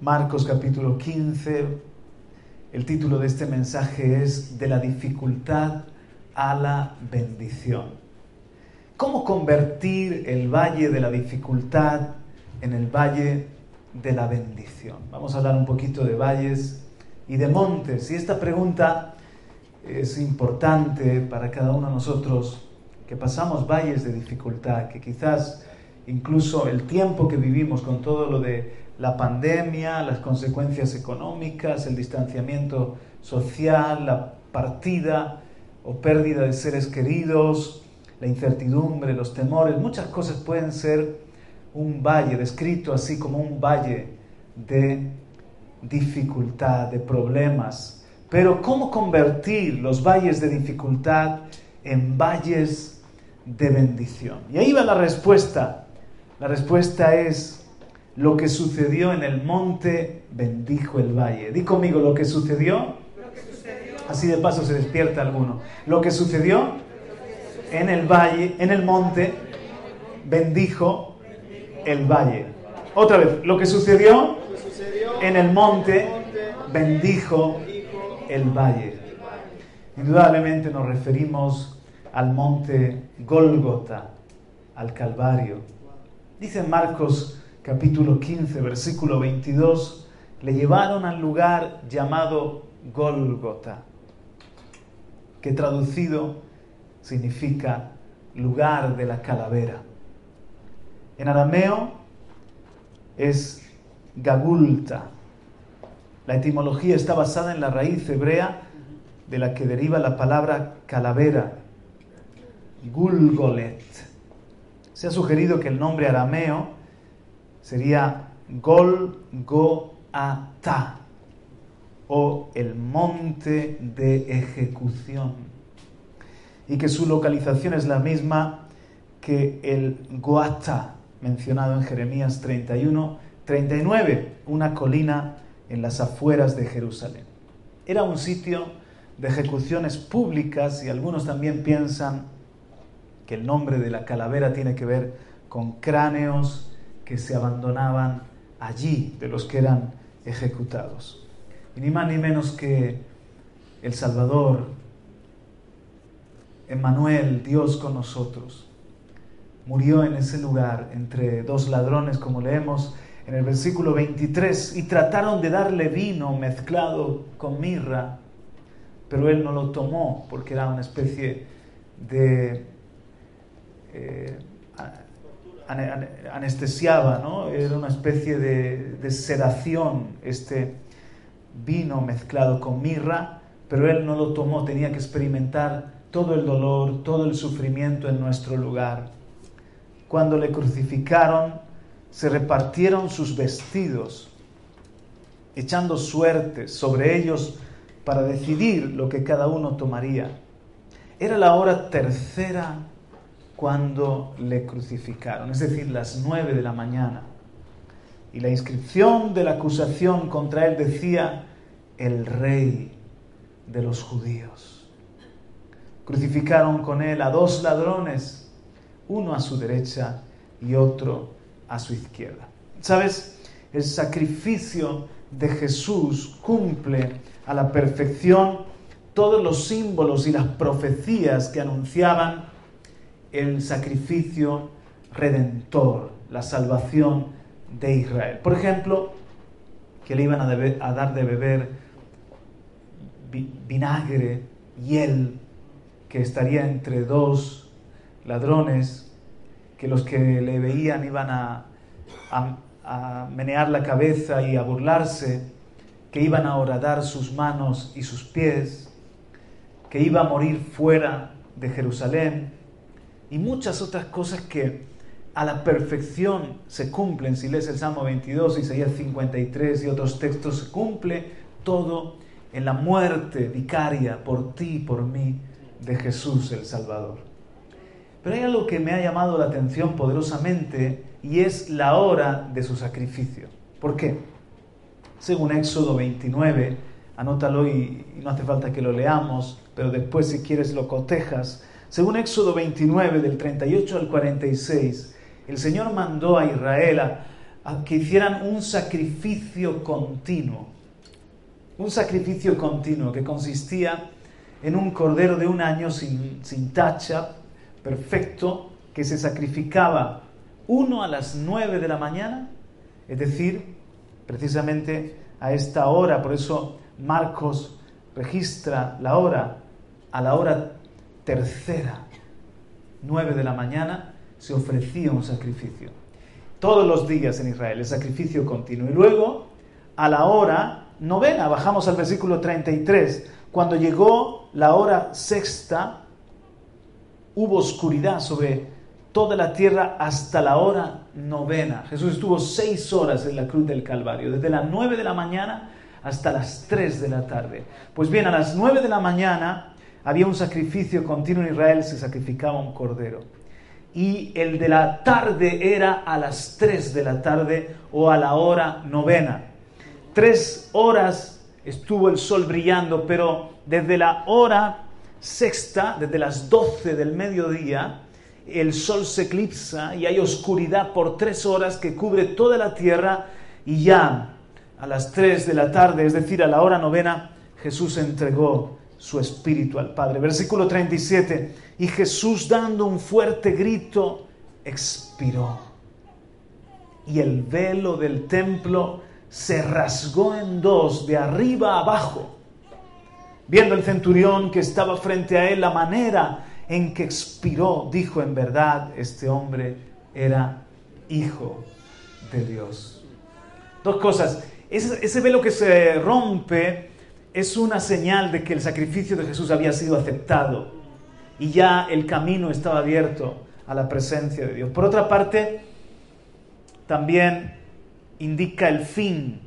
Marcos capítulo 15, el título de este mensaje es De la dificultad a la bendición. ¿Cómo convertir el valle de la dificultad en el valle de la bendición? Vamos a hablar un poquito de valles y de montes. Y esta pregunta es importante para cada uno de nosotros que pasamos valles de dificultad, que quizás incluso el tiempo que vivimos con todo lo de la pandemia, las consecuencias económicas, el distanciamiento social, la partida o pérdida de seres queridos, la incertidumbre, los temores, muchas cosas pueden ser un valle, descrito así como un valle de dificultad, de problemas. Pero ¿cómo convertir los valles de dificultad en valles de bendición? Y ahí va la respuesta. La respuesta es lo que sucedió en el monte bendijo el valle. Di conmigo lo que sucedió. Así de paso se despierta alguno. Lo que sucedió en el valle, en el monte, bendijo el valle. Otra vez, lo que sucedió en el monte, bendijo el valle. Indudablemente nos referimos al monte Gólgota, al Calvario. Dice Marcos capítulo 15, versículo 22, le llevaron al lugar llamado Gólgota, que traducido significa lugar de la calavera. En arameo es Gagulta. La etimología está basada en la raíz hebrea de la que deriva la palabra calavera, Gulgolet. Se ha sugerido que el nombre arameo sería Golgota o el monte de ejecución y que su localización es la misma que el Goata mencionado en Jeremías 31, 39, una colina en las afueras de Jerusalén. Era un sitio de ejecuciones públicas y algunos también piensan que el nombre de la calavera tiene que ver con cráneos que se abandonaban allí de los que eran ejecutados. Y ni más ni menos que el Salvador, Emmanuel, Dios con nosotros, murió en ese lugar entre dos ladrones, como leemos en el versículo 23, y trataron de darle vino mezclado con mirra, pero él no lo tomó porque era una especie de... Eh, anestesiaba, ¿no? Era una especie de, de, sedación este vino mezclado con mirra, pero él no lo tomó, tenía que experimentar todo el dolor, todo el sufrimiento en nuestro lugar. Cuando le crucificaron, se repartieron sus vestidos, echando suertes sobre ellos para decidir lo que cada uno tomaría. Era la hora tercera cuando le crucificaron, es decir, las nueve de la mañana. Y la inscripción de la acusación contra él decía, el rey de los judíos. Crucificaron con él a dos ladrones, uno a su derecha y otro a su izquierda. ¿Sabes? El sacrificio de Jesús cumple a la perfección todos los símbolos y las profecías que anunciaban el sacrificio redentor, la salvación de Israel. Por ejemplo, que le iban a, dar de beber vinagre, hiel, que estaría entre dos ladrones, que los que le veían iban a, a, a menear la cabeza y a burlarse, que iban a horadar sus manos y sus pies, que iba a morir fuera de Jerusalén, y muchas otras cosas que a la perfección se cumplen, si lees el Salmo 22, Isaías 53 y otros textos, se cumple todo en la muerte vicaria por ti por mí de Jesús el Salvador. Pero hay algo que me ha llamado la atención poderosamente y es la hora de su sacrificio. ¿Por qué? Según Éxodo 29, anótalo y no hace falta que lo leamos, pero después si quieres lo cotejas. Según Éxodo 29, del 38 al 46, el Señor mandó a Israel a, que hicieran un sacrificio continuo. Un sacrificio continuo que consistía en un cordero de un año sin, sin tacha, perfecto, que se sacrificaba uno a las nueve de la mañana, es decir, precisamente a esta hora, por eso Marcos registra la hora, a la hora tercera, nueve de la mañana, se ofrecía un sacrificio. Todos los días en Israel, el sacrificio continuo. Y luego, a la hora novena, bajamos al versículo 33, cuando llegó la hora sexta, hubo oscuridad sobre toda la tierra hasta la hora novena. Jesús estuvo seis horas en la cruz del Calvario, desde las nueve de la mañana hasta las tres de la tarde. Pues bien, a las nueve de la mañana había un sacrificio continuo en Israel, se sacrificaba un cordero y el de la tarde era a las 3 de la tarde o a la hora novena. Tres horas estuvo el sol brillando, pero desde la hora sexta, desde las 12 del mediodía, el sol se eclipsa y hay oscuridad por tres horas que cubre toda la tierra y ya a las 3 de la tarde, es decir, a la hora novena, Jesús entregó su espíritu al Padre. Versículo 37, y Jesús dando un fuerte grito, expiró. Y el velo del templo se rasgó en dos, de arriba abajo. Viendo el centurión que estaba frente a él la manera en que expiró, dijo en verdad, este hombre era hijo de Dios. Dos cosas. Ese, ese velo que se rompe es una señal de que el sacrificio de Jesús había sido aceptado y ya el camino estaba abierto a la presencia de Dios. Por otra parte, también indica el fin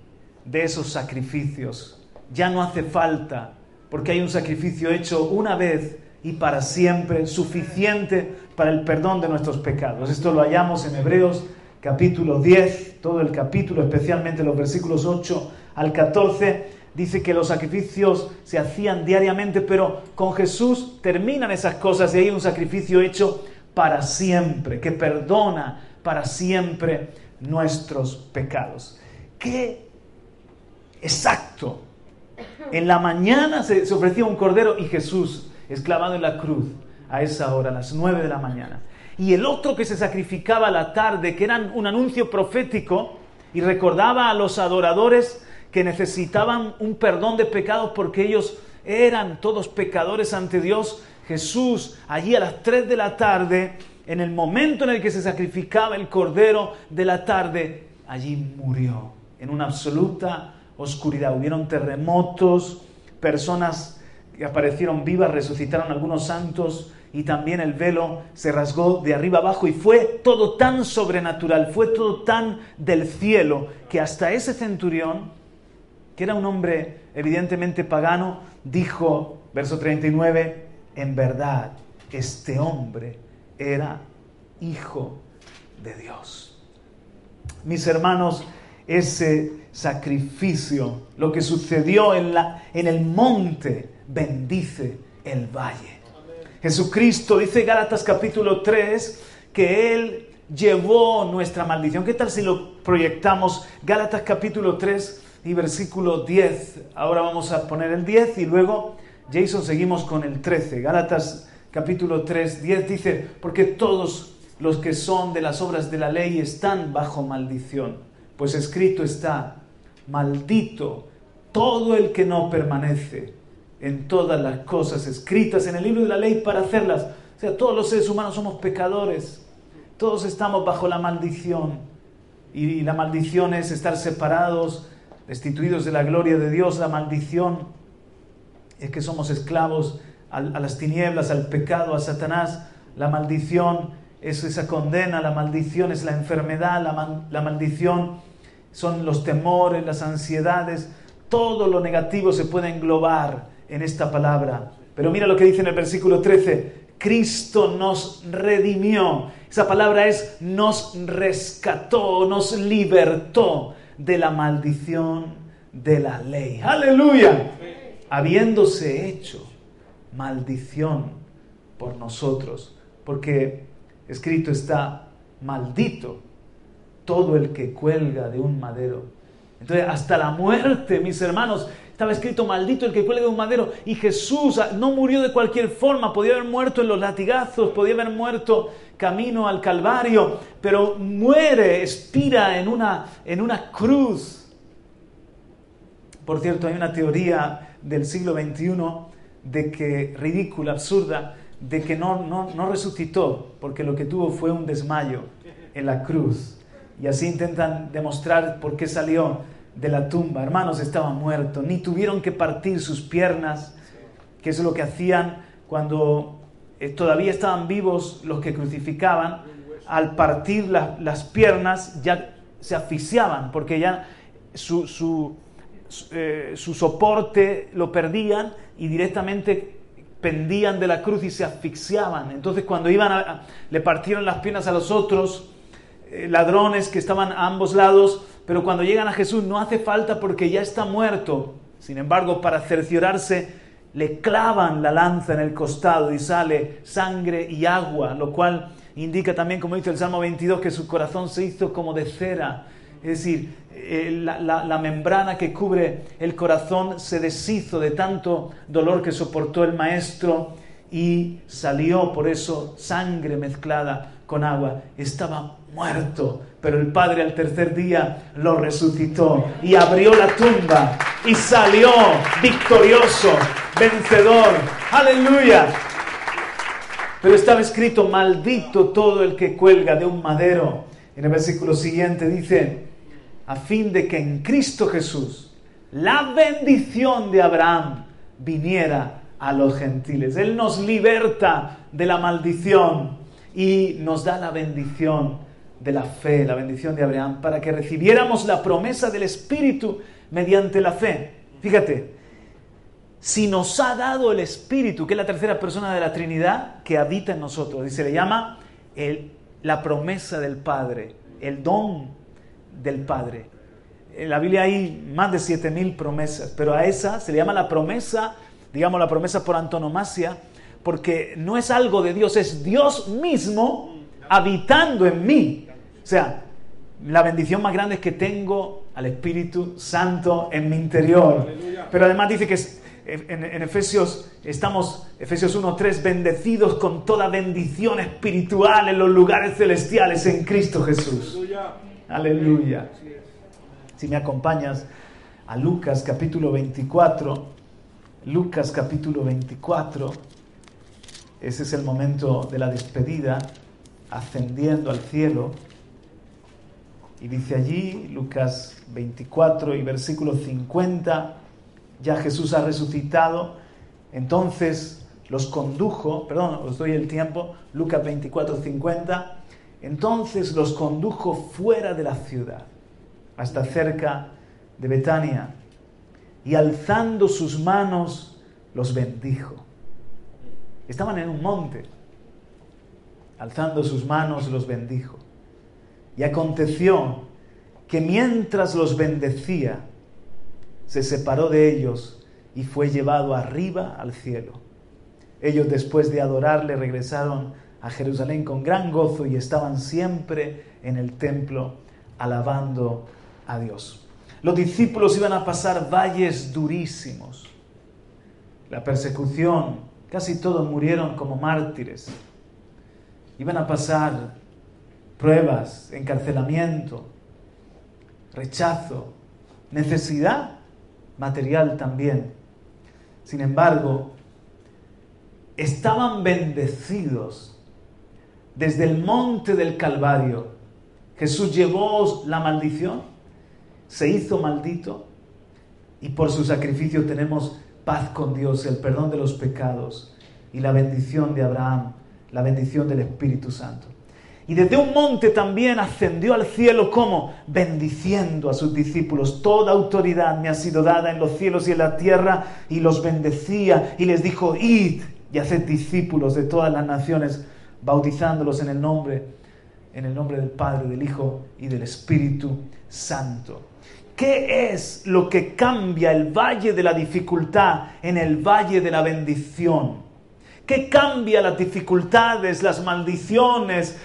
de esos sacrificios. Ya no hace falta, porque hay un sacrificio hecho una vez y para siempre, suficiente para el perdón de nuestros pecados. Esto lo hallamos en Hebreos capítulo 10, todo el capítulo, especialmente los versículos 8 al 14 dice que los sacrificios se hacían diariamente, pero con Jesús terminan esas cosas y hay un sacrificio hecho para siempre, que perdona para siempre nuestros pecados. ¡Qué exacto! En la mañana se, ofrecía un cordero y Jesús esclavado en la cruz a esa hora, a las nueve de la mañana. Y el otro que se sacrificaba a la tarde, que era un anuncio profético y recordaba a los adoradores que necesitaban un perdón de pecados porque ellos eran todos pecadores ante Dios. Jesús, allí a las 3 de la tarde, en el momento en el que se sacrificaba el cordero de la tarde, allí murió en una absoluta oscuridad. Hubieron terremotos, personas que aparecieron vivas, resucitaron algunos santos y también el velo se rasgó de arriba abajo y fue todo tan sobrenatural, fue todo tan del cielo que hasta ese centurión que era un hombre evidentemente pagano, dijo, verso 39, en verdad, este hombre era hijo de Dios. Mis hermanos, ese sacrificio, lo que sucedió en, la, en el monte, bendice el valle. Jesucristo dice Gálatas capítulo 3 que Él llevó nuestra maldición. ¿Qué tal si lo proyectamos? Gálatas capítulo 3, y versículo 10. Ahora vamos a poner el 10 y luego, Jason, seguimos con el 13. Gálatas capítulo 3, 10 dice, porque todos los que son de las obras de la ley están bajo maldición, pues escrito está, maldito todo el que no permanece en todas las cosas escritas en el libro de la ley para hacerlas. O sea, todos los seres humanos somos pecadores, todos estamos bajo la maldición. Y la maldición es estar separados destituidos de la gloria de Dios, la maldición es que somos esclavos a, las tinieblas, al pecado, a Satanás. La maldición es esa condena, la maldición es la enfermedad, la, la maldición son los temores, las ansiedades, todo lo negativo se puede englobar en esta palabra. Pero mira lo que dice en el versículo 13, Cristo nos redimió. Esa palabra es nos rescató, nos libertó de la maldición de la ley. Aleluya. Habiéndose hecho maldición por nosotros, porque escrito está, maldito todo el que cuelga de un madero. Entonces, hasta la muerte, mis hermanos, estaba escrito, maldito el que cuelga de un madero. Y Jesús no murió de cualquier forma, podía haber muerto en los latigazos, podía haber muerto camino al Calvario, pero muere, expira en una, en una cruz. Por cierto, hay una teoría del siglo XXI de que, ridícula, absurda, de que no, no, no resucitó, porque lo que tuvo fue un desmayo en la cruz. Y así intentan demostrar por qué salió de la tumba. Hermanos, estaba muerto, ni tuvieron que partir sus piernas, que es lo que hacían cuando eh, todavía estaban vivos los que crucificaban. Al partir las piernas ya se asfixiaban, porque ya su, su, eh, su soporte lo perdían y directamente pendían de la cruz y se asfixiaban. Entonces cuando iban a, le partieron las piernas a los otros eh, ladrones que estaban a ambos lados, pero cuando llegan a Jesús no hace falta porque ya está muerto. Sin embargo, para cerciorarse, le clavan la lanza en el costado y sale sangre y agua, lo cual indica también, como dice el Salmo 22, que su corazón se hizo como de cera. Es decir, eh, la, la, membrana que cubre el corazón se deshizo de tanto dolor que soportó el maestro y salió por eso sangre mezclada con agua. Estaba muerto, pero el Padre al tercer día lo resucitó y abrió la tumba y salió victorioso, vencedor. Aleluya. Pero estaba escrito, maldito todo el que cuelga de un madero. En el versículo siguiente dice, a fin de que en Cristo Jesús la bendición de Abraham viniera a los gentiles. Él nos liberta de la maldición y nos da la bendición de la fe, la bendición de Abraham, para que recibiéramos la promesa del Espíritu mediante la fe. Fíjate, si nos ha dado el Espíritu, que es la tercera persona de la Trinidad, que habita en nosotros, y se le llama el, la promesa del Padre, el don del Padre. En la Biblia hay más de siete mil promesas, pero a esa se le llama la promesa, digamos la promesa por antonomasia, porque no es algo de Dios, es Dios mismo habitando en mí. O sea, la bendición más grande es que tengo al Espíritu Santo en mi interior. Pero además dice que en, en Efesios estamos, Efesios 1.3, bendecidos con toda bendición espiritual en los lugares celestiales en Cristo Jesús. Aleluya. Si me acompañas a Lucas capítulo 24, Lucas capítulo 24, ese es el momento de la despedida, ascendiendo al cielo. Y dice allí, Lucas 24 y versículo 50, ya Jesús ha resucitado, entonces los condujo, perdón, os doy el tiempo, Lucas 24, 50, entonces los condujo fuera de la ciudad, hasta cerca de Betania, y alzando sus manos los bendijo. Estaban en un monte, alzando sus manos los bendijo. Y aconteció que mientras los bendecía, se separó de ellos y fue llevado arriba al cielo. Ellos después de adorarle regresaron a Jerusalén con gran gozo y estaban siempre en el templo alabando a Dios. Los discípulos iban a pasar valles durísimos. La persecución, casi todos murieron como mártires. Iban a pasar pruebas, encarcelamiento, rechazo, necesidad material también. Sin embargo, estaban bendecidos desde el monte del Calvario. Jesús llevó la maldición, se hizo maldito y por su sacrificio tenemos paz con Dios, el perdón de los pecados y la bendición de Abraham, la bendición del Espíritu Santo. Y desde un monte también ascendió al cielo como bendiciendo a sus discípulos. Toda autoridad me ha sido dada en los cielos y en la tierra y los bendecía y les dijo, id y haced discípulos de todas las naciones, bautizándolos en el nombre, en el nombre del Padre, del Hijo y del Espíritu Santo. ¿Qué es lo que cambia el valle de la dificultad en el valle de la bendición? ¿Qué cambia las dificultades, las maldiciones,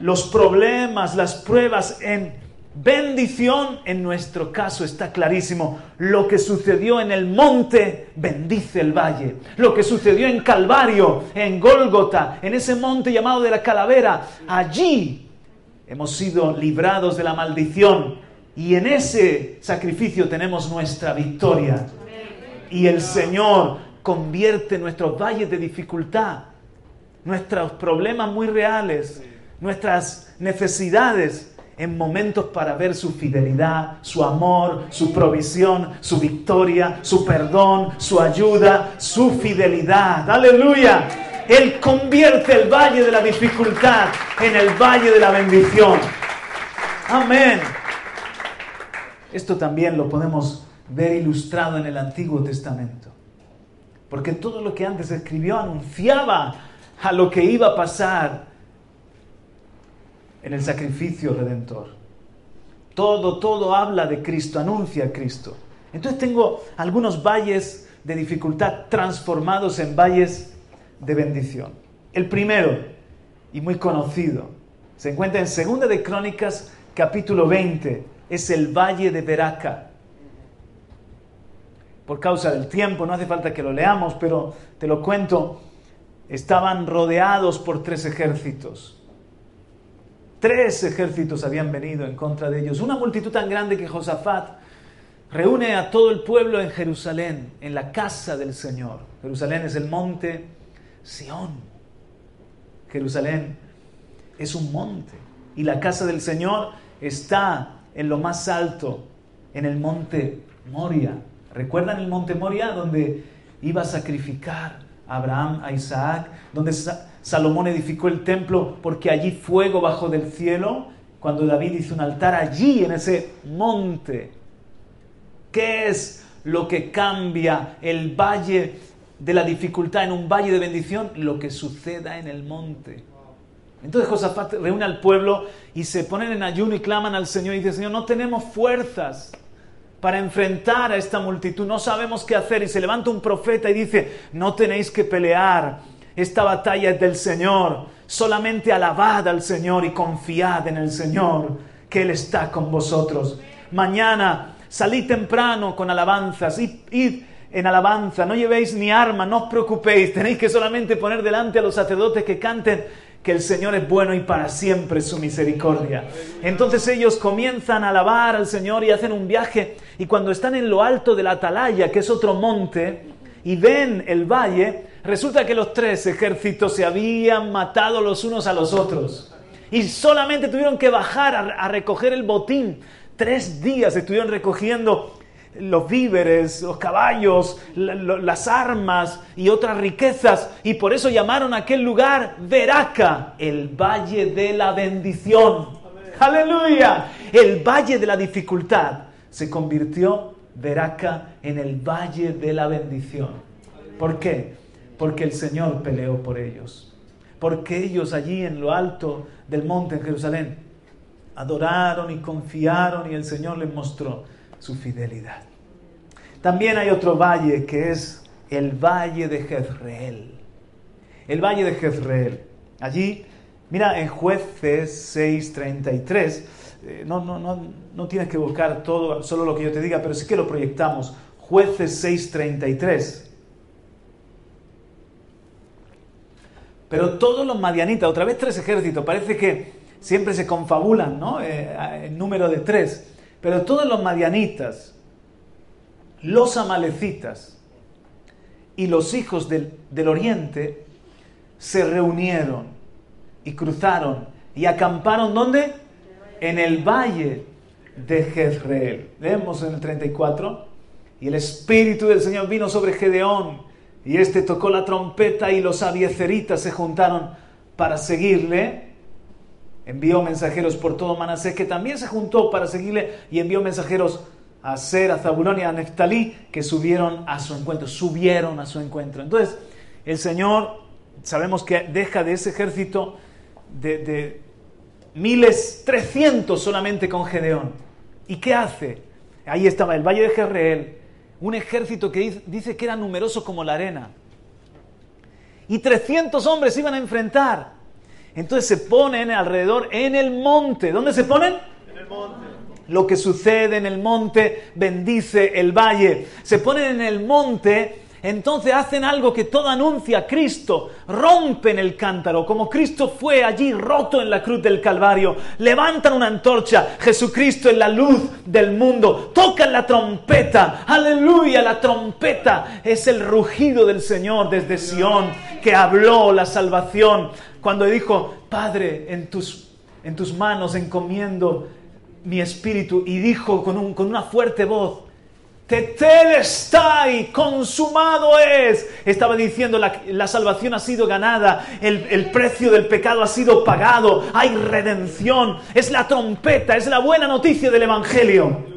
los problemas, las pruebas en bendición? En nuestro caso está clarísimo. Lo que sucedió en el monte bendice el valle. Lo que sucedió en Calvario, en Gólgota, en ese monte llamado de la calavera, allí hemos sido librados de la maldición y en ese sacrificio tenemos nuestra victoria. Y el Señor convierte nuestros valles de dificultad, nuestros problemas muy reales, nuestras necesidades en momentos para ver su fidelidad, su amor, su provisión, su victoria, su perdón, su ayuda, su fidelidad. Aleluya. Él convierte el valle de la dificultad en el valle de la bendición. Amén. Esto también lo podemos ver ilustrado en el Antiguo Testamento. Porque todo lo que antes escribió anunciaba a lo que iba a pasar en el sacrificio redentor. Todo, todo habla de Cristo, anuncia a Cristo. Entonces tengo algunos valles de dificultad transformados en valles de bendición. El primero, y muy conocido, se encuentra en Segunda de Crónicas, capítulo 20, es el valle de Beraca. Por causa del tiempo, no hace falta que lo leamos, pero te lo cuento. Estaban rodeados por tres ejércitos. Tres ejércitos habían venido en contra de ellos. Una multitud tan grande que Josafat reúne a todo el pueblo en Jerusalén, en la casa del Señor. Jerusalén es el monte Sión. Jerusalén es un monte. Y la casa del Señor está en lo más alto, en el monte Moria. ¿Recuerdan el monte Moria donde iba a sacrificar a Abraham, a Isaac, donde Salomón edificó el templo porque allí fuego bajo del cielo? Cuando David hizo un altar allí, en ese monte. ¿Qué es lo que cambia el valle de la dificultad en un valle de bendición? Lo que suceda en el monte. Entonces Josafat reúne al pueblo y se ponen en ayuno y claman al Señor y dice, Señor, no tenemos fuerzas para enfrentar a esta multitud, no sabemos qué hacer. Y se levanta un profeta y dice, no tenéis que pelear, esta batalla es del Señor, solamente alabad al Señor y confiad en el Señor, que Él está con vosotros. Mañana salid temprano con alabanzas, id, en alabanza, no llevéis ni arma, no os preocupéis, tenéis que solamente poner delante a los sacerdotes que canten que el Señor es bueno y para siempre su misericordia. Entonces ellos comienzan a alabar al Señor y hacen un viaje. Y cuando están en lo alto de la atalaya, que es otro monte, y ven el valle, resulta que los tres ejércitos se habían matado los unos a los otros y solamente tuvieron que bajar a, recoger el botín. Tres días estuvieron recogiendo los víveres, los caballos, las armas y otras riquezas. Y por eso llamaron a aquel lugar Veraca, el valle de la bendición. Aleluya. El valle de la dificultad se convirtió Veraca en el valle de la bendición. ¿Por qué? Porque el Señor peleó por ellos. Porque ellos allí en lo alto del monte en Jerusalén adoraron y confiaron y el Señor les mostró su fidelidad. También hay otro valle que es el valle de Jezreel. El valle de Jezreel. Allí, mira, en jueces 6.33, eh, no, no, no, no tienes que buscar todo, solo lo que yo te diga, pero sí que lo proyectamos. Jueces 6.33. Pero todos los madianitas, otra vez tres ejércitos, parece que siempre se confabulan, ¿no? Eh, el número de tres. Pero todos los madianitas, los amalecitas y los hijos del, oriente se reunieron y cruzaron y acamparon ¿dónde? En el valle de Jezreel. Leemos en el 34. Y el Espíritu del Señor vino sobre Gedeón y éste tocó la trompeta y los abieceritas se juntaron para seguirle. envió mensajeros por todo Manasés, que también se juntó para seguirle y envió mensajeros a Ser, a Zabulón y a Neftalí, que subieron a su encuentro, subieron a su encuentro. Entonces, el Señor, sabemos que deja de ese ejército de, miles, trescientos solamente con Gedeón. ¿Y qué hace? Ahí estaba el valle de Jezreel, un ejército que dice que era numeroso como la arena. Y 300 hombres iban a enfrentar. Entonces se ponen alrededor en el monte. ¿Dónde se ponen? En el monte. Lo que sucede en el monte bendice el valle. Se ponen en el monte entonces hacen algo que todo anuncia Cristo, rompen el cántaro, como Cristo fue allí roto en la cruz del Calvario, levantan una antorcha, Jesucristo es la luz del mundo, tocan la trompeta, aleluya, la trompeta es el rugido del Señor desde Sión, que habló la salvación, cuando dijo, Padre, en tus, en tus manos encomiendo mi espíritu, y dijo con, un, con una fuerte voz, y consumado es. Estaba diciendo, la, la salvación ha sido ganada, el, el, precio del pecado ha sido pagado, hay redención, es la trompeta, es la buena noticia del Evangelio.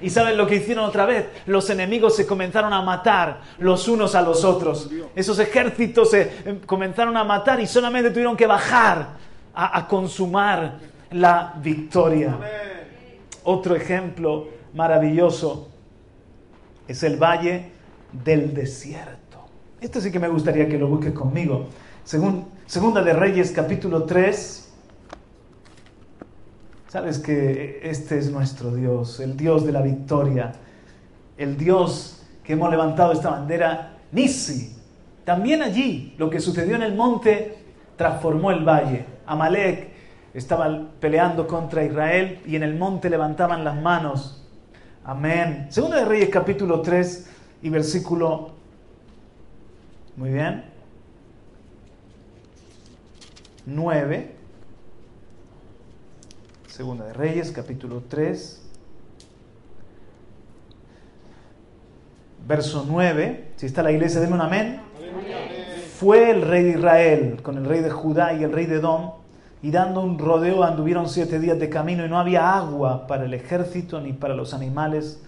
¿Y saben lo que hicieron otra vez? Los enemigos se comenzaron a matar los unos a los otros. Esos ejércitos se eh, comenzaron a matar y solamente tuvieron que bajar a, a consumar la victoria. Otro ejemplo maravilloso es el valle del desierto. Esto sí que me gustaría que lo busques conmigo. Según, segunda de Reyes capítulo 3. Sabes que este es nuestro Dios, el Dios de la victoria, el Dios que hemos levantado esta bandera, Nisi. También allí lo que sucedió en el monte transformó el valle. Amalek estaba peleando contra Israel y en el monte levantaban las manos Amén. Segunda de Reyes capítulo 3 y versículo... Muy bien. 9. Segunda de Reyes capítulo 3. Verso 9. Si está la iglesia, denme un amén. Fue el rey de Israel con el rey de Judá y el rey de Edom y dando un rodeo anduvieron siete días de camino y no había agua para el ejército ni para los animales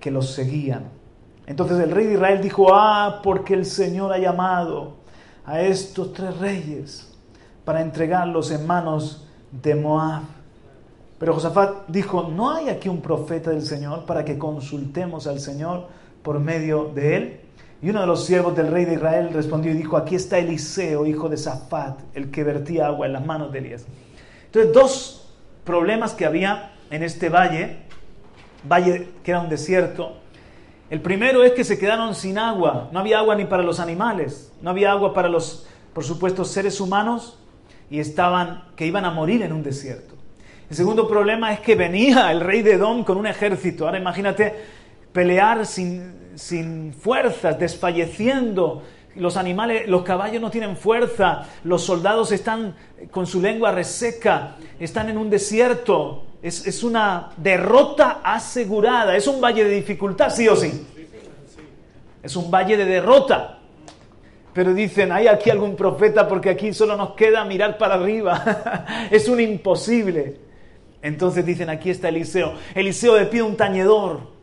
que los seguían. Entonces el rey de Israel dijo, ah, porque el Señor ha llamado a estos tres reyes para entregarlos en manos de Moab. Pero Josafat dijo, ¿no hay aquí un profeta del Señor para que consultemos al Señor por medio de él? Y uno de los siervos del rey de Israel respondió y dijo, aquí está Eliseo, hijo de Zafat, el que vertía agua en las manos de Elías. Entonces, dos problemas que había en este valle, valle que era un desierto. El primero es que se quedaron sin agua, no había agua ni para los animales, no había agua para los, por supuesto, seres humanos y estaban, que iban a morir en un desierto. El segundo problema es que venía el rey de Edom con un ejército. Ahora imagínate pelear sin, sin fuerzas, desfalleciendo. Los animales, los caballos no tienen fuerza, los soldados están con su lengua reseca, están en un desierto. Es, es una derrota asegurada, es un valle de dificultad, sí o sí. Es un valle de derrota. Pero dicen, ¿hay aquí algún profeta? Porque aquí solo nos queda mirar para arriba. es un imposible. Entonces dicen, aquí está Eliseo. Eliseo le pide un tañedor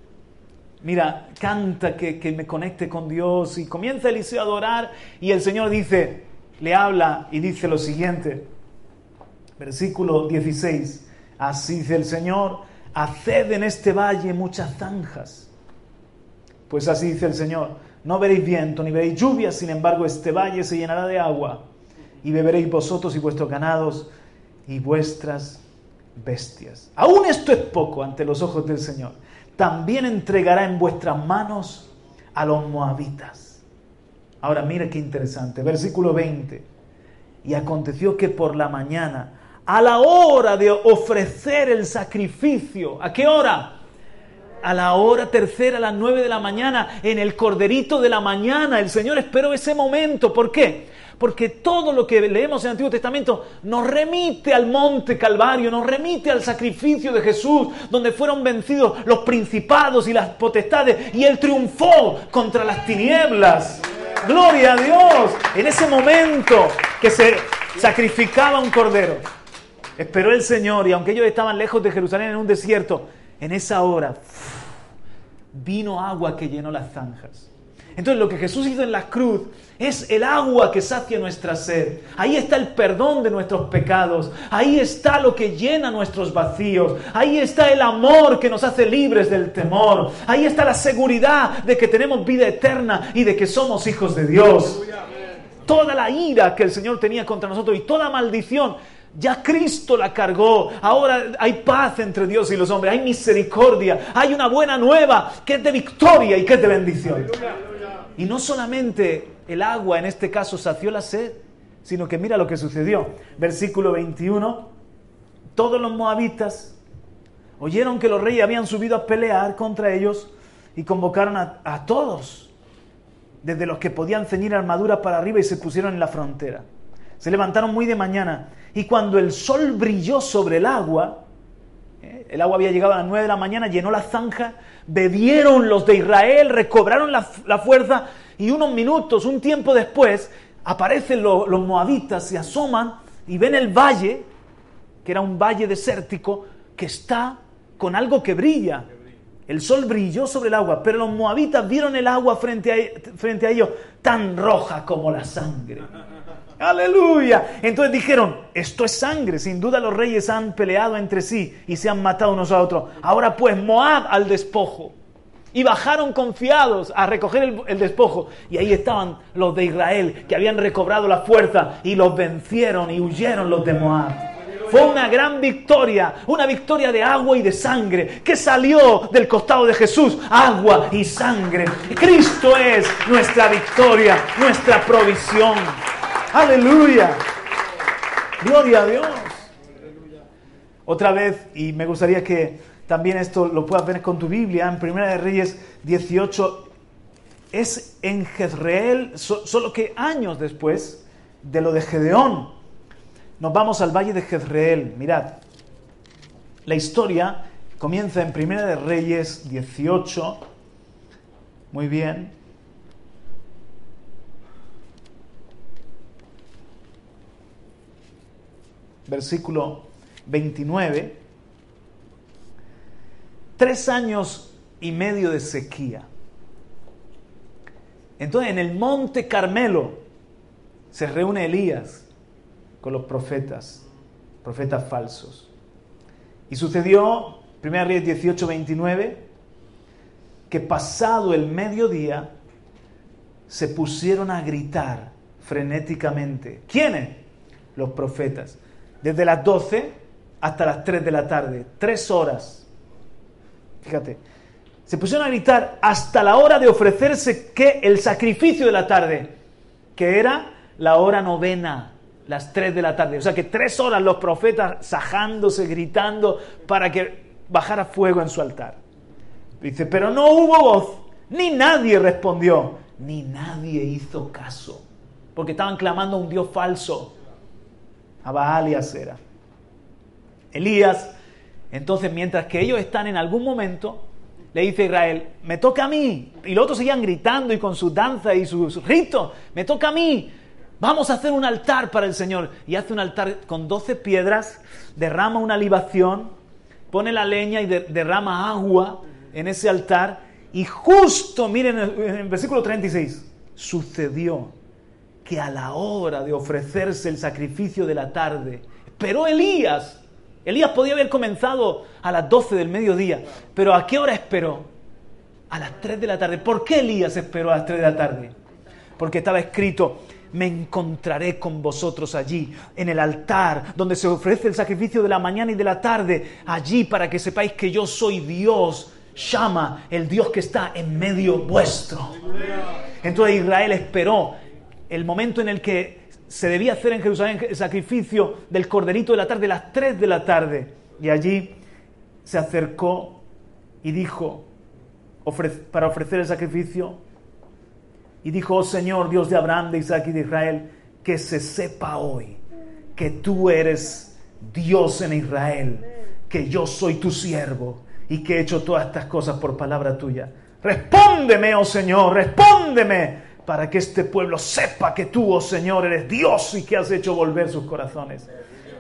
mira, canta que, me conecte con Dios. Y comienza Eliseo a adorar y el Señor dice, le habla y dice lo siguiente, versículo 16, así dice el Señor, haced en este valle muchas zanjas. Pues así dice el Señor, no veréis viento ni veréis lluvia, sin embargo este valle se llenará de agua y beberéis vosotros y vuestros ganados y vuestras bestias. Aún esto es poco ante los ojos del Señor también entregará en vuestras manos a los moabitas. Ahora mire qué interesante, versículo 20. Y aconteció que por la mañana, a la hora de ofrecer el sacrificio, ¿a qué hora? A la hora tercera, a las nueve de la mañana, en el corderito de la mañana, el Señor esperó ese momento. ¿Por qué? Porque todo lo que leemos en el Antiguo Testamento nos remite al monte Calvario, nos remite al sacrificio de Jesús, donde fueron vencidos los principados y las potestades, y Él triunfó contra las tinieblas. Gloria a Dios. En ese momento que se sacrificaba un cordero. esperó el Señor y aunque ellos estaban lejos de Jerusalén en un desierto, en esa hora vino agua que llenó las zanjas. Entonces lo que Jesús hizo en la cruz es el agua que sacia nuestra sed. Ahí está el perdón de nuestros pecados. Ahí está lo que llena nuestros vacíos. Ahí está el amor que nos hace libres del temor. Ahí está la seguridad de que tenemos vida eterna y de que somos hijos de Dios. Toda la ira que el Señor tenía contra nosotros y toda maldición ya Cristo la cargó. Ahora hay paz entre Dios y los hombres. Hay misericordia. Hay una buena nueva que es de victoria y que es de bendición. Y no solamente el agua en este caso sació la sed, sino que mira lo que sucedió. Versículo 21. Todos los moabitas oyeron que los reyes habían subido a pelear contra ellos y convocaron a, todos, desde los que podían ceñir armadura para arriba y se pusieron en la frontera. Se levantaron muy de mañana y cuando el sol brilló sobre el agua. El agua había llegado a las nueve de la mañana, llenó la zanja, bebieron los de Israel, recobraron la, fuerza y unos minutos, un tiempo después, aparecen los moabitas, se asoman y ven el valle, que era un valle desértico, que está con algo que brilla. El sol brilló sobre el agua, pero los moabitas vieron el agua frente a, frente a ellos tan roja como la sangre. Aleluya. Entonces dijeron, esto es sangre. Sin duda los reyes han peleado entre sí y se han matado unos a otros. Ahora pues, Moab al despojo. Y bajaron confiados a recoger el, el, despojo. Y ahí estaban los de Israel, que habían recobrado la fuerza y los vencieron y huyeron los de Moab. Fue una gran victoria, una victoria de agua y de sangre, que salió del costado de Jesús, agua y sangre. Cristo es nuestra victoria, nuestra provisión. Aleluya. Gloria a Dios. Otra vez, y me gustaría que también esto lo puedas ver con tu Biblia, en Primera de Reyes 18, es en Jezreel, solo que años después de lo de Gedeón. Nos vamos al valle de Jezreel. Mirad, la historia comienza en Primera de Reyes 18. Muy bien. Versículo 29 tres años y medio de sequía. Entonces en el monte Carmelo se reúne Elías con los profetas, profetas falsos. Y sucedió, 1 Reyes 18, 29, que pasado el mediodía se pusieron a gritar frenéticamente. ¿Quiénes? Los profetas. Desde las 12 hasta las 3 de la tarde, tres horas Fíjate, se pusieron a gritar hasta la hora de ofrecerse que el sacrificio de la tarde, que era la hora novena, las tres de la tarde. O sea que tres horas los profetas sajándose, gritando para que bajara fuego en su altar. Dice, pero no hubo voz, ni nadie respondió, ni nadie hizo caso, porque estaban clamando a un Dios falso, a Baal y a Sera. Elías entonces, mientras que ellos están en algún momento, le dice Israel, me toca a mí. Y los otros seguían gritando y con su danza y sus ritos, me toca a mí. Vamos a hacer un altar para el Señor. Y hace un altar con doce piedras, derrama una libación, pone la leña y derrama agua en ese altar. Y justo, miren en el versículo 36, sucedió a la hora de ofrecerse el sacrificio de la tarde, pero Elías Elías podía haber comenzado a las 12 del mediodía, pero ¿a qué hora esperó? A las 3 de la tarde. ¿Por qué Elías esperó a las 3 de la tarde? Porque estaba escrito, me encontraré con vosotros allí, en el altar, donde se ofrece el sacrificio de la mañana y de la tarde, allí para que sepáis que yo soy Dios, llama el Dios que está en medio vuestro. Entonces Israel esperó el momento en el que se debía hacer en Jerusalén el sacrificio del corderito de la tarde, las 3 de la tarde. Y allí se acercó y dijo, para ofrecer el sacrificio, y dijo, oh Señor, Dios de Abraham, de Isaac y de Israel, que se sepa hoy que tú eres Dios en Israel, que yo soy tu siervo y que he hecho todas estas cosas por palabra tuya. Respóndeme, oh Señor, respóndeme para que este pueblo sepa que tú, oh Señor, eres Dios y que has hecho volver sus corazones.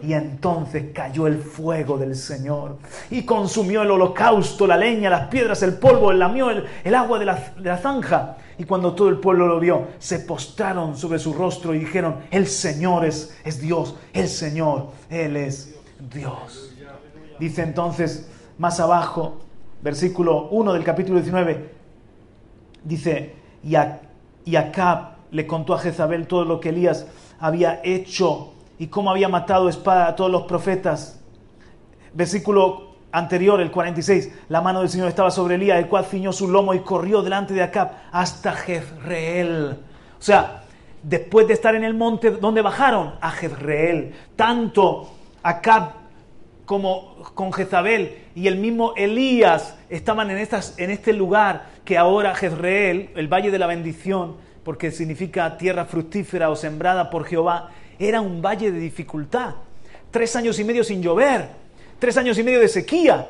Y entonces cayó el fuego del Señor y consumió el holocausto, la leña, las piedras, el polvo, el lamió el, agua de la, de la zanja. Y cuando todo el pueblo lo vio, se postraron sobre su rostro y dijeron, el Señor es, es Dios, el Señor, Él es Dios. Dice entonces más abajo, versículo 1 del capítulo 19, dice, y, a, y Acab le contó a Jezabel todo lo que Elías había hecho y cómo había matado espada a todos los profetas. Versículo anterior, el 46, la mano del Señor estaba sobre Elías, el cual ciñó su lomo y corrió delante de Acab hasta Jezreel. O sea, después de estar en el monte, ¿dónde bajaron? A Jezreel. Tanto Acab como con Jezabel y el mismo Elías estaban en, estas, en este lugar que ahora Jezreel, el valle de la bendición, porque significa tierra fructífera o sembrada por Jehová, era un valle de dificultad. Tres años y medio sin llover, tres años y medio de sequía.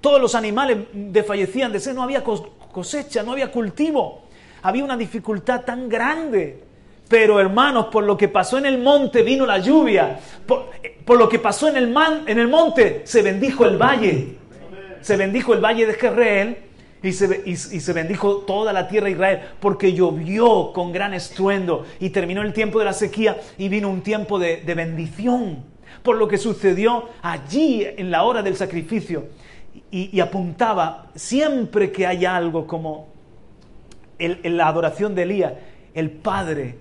Todos los animales desfallecían de sed, no había cosecha, no había cultivo. Había una dificultad tan grande. Pero hermanos, por lo que pasó en el monte vino la lluvia. Por, lo que pasó en el, monte se bendijo el valle. Se bendijo el valle de Jerreel y se, bendijo toda la tierra de Israel porque llovió con gran estruendo y terminó el tiempo de la sequía y vino un tiempo de, bendición por lo que sucedió allí en la hora del sacrificio y, apuntaba siempre que haya algo como la adoración de Elías, el Padre,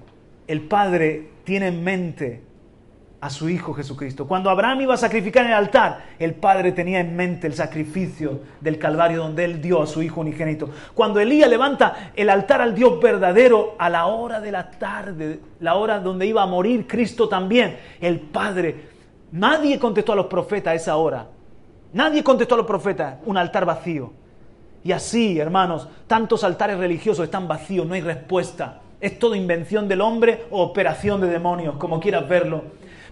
el Padre tiene en mente a su Hijo Jesucristo. Cuando Abraham iba a sacrificar en el altar, el Padre tenía en mente el sacrificio del Calvario donde Él dio a su Hijo unigénito. Cuando Elías levanta el altar al Dios verdadero a la hora de la tarde, la hora donde iba a morir Cristo también, el Padre, nadie contestó a los profetas a esa hora. Nadie contestó a los profetas, un altar vacío. Y así, hermanos, tantos altares religiosos están vacíos, no hay respuesta. Es todo invención del hombre o operación de demonios, como quieras verlo.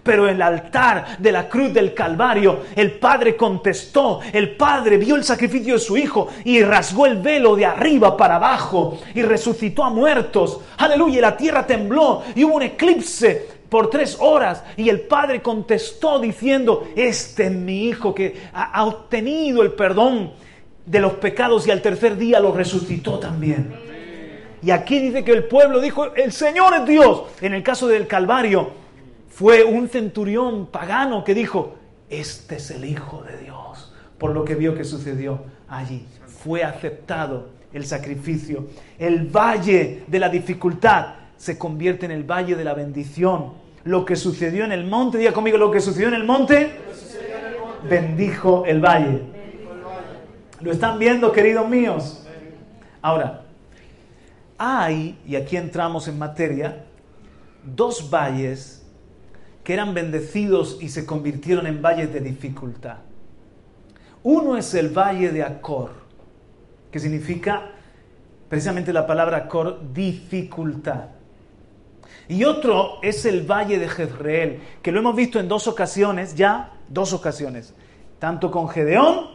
Pero en el altar de la cruz del Calvario, el Padre contestó, el Padre vio el sacrificio de su Hijo y rasgó el velo de arriba para abajo y resucitó a muertos. Aleluya, y la tierra tembló y hubo un eclipse por tres horas y el Padre contestó diciendo, este es mi Hijo que ha obtenido el perdón de los pecados y al tercer día lo resucitó también. Y aquí dice que el pueblo dijo, el Señor es Dios. En el caso del Calvario, fue un centurión pagano que dijo, este es el Hijo de Dios, por lo que vio que sucedió allí. Fue aceptado el sacrificio. El valle de la dificultad se convierte en el valle de la bendición. Lo que sucedió en el monte, diga conmigo, lo que sucedió en el monte, bendijo el valle. ¿Lo están viendo, queridos míos? Ahora, hay, y aquí entramos en materia, dos valles que eran bendecidos y se convirtieron en valles de dificultad. Uno es el valle de Acor, que significa precisamente la palabra Acor, dificultad. Y otro es el valle de Jezreel, que lo hemos visto en dos ocasiones, ya dos ocasiones, tanto con Gedeón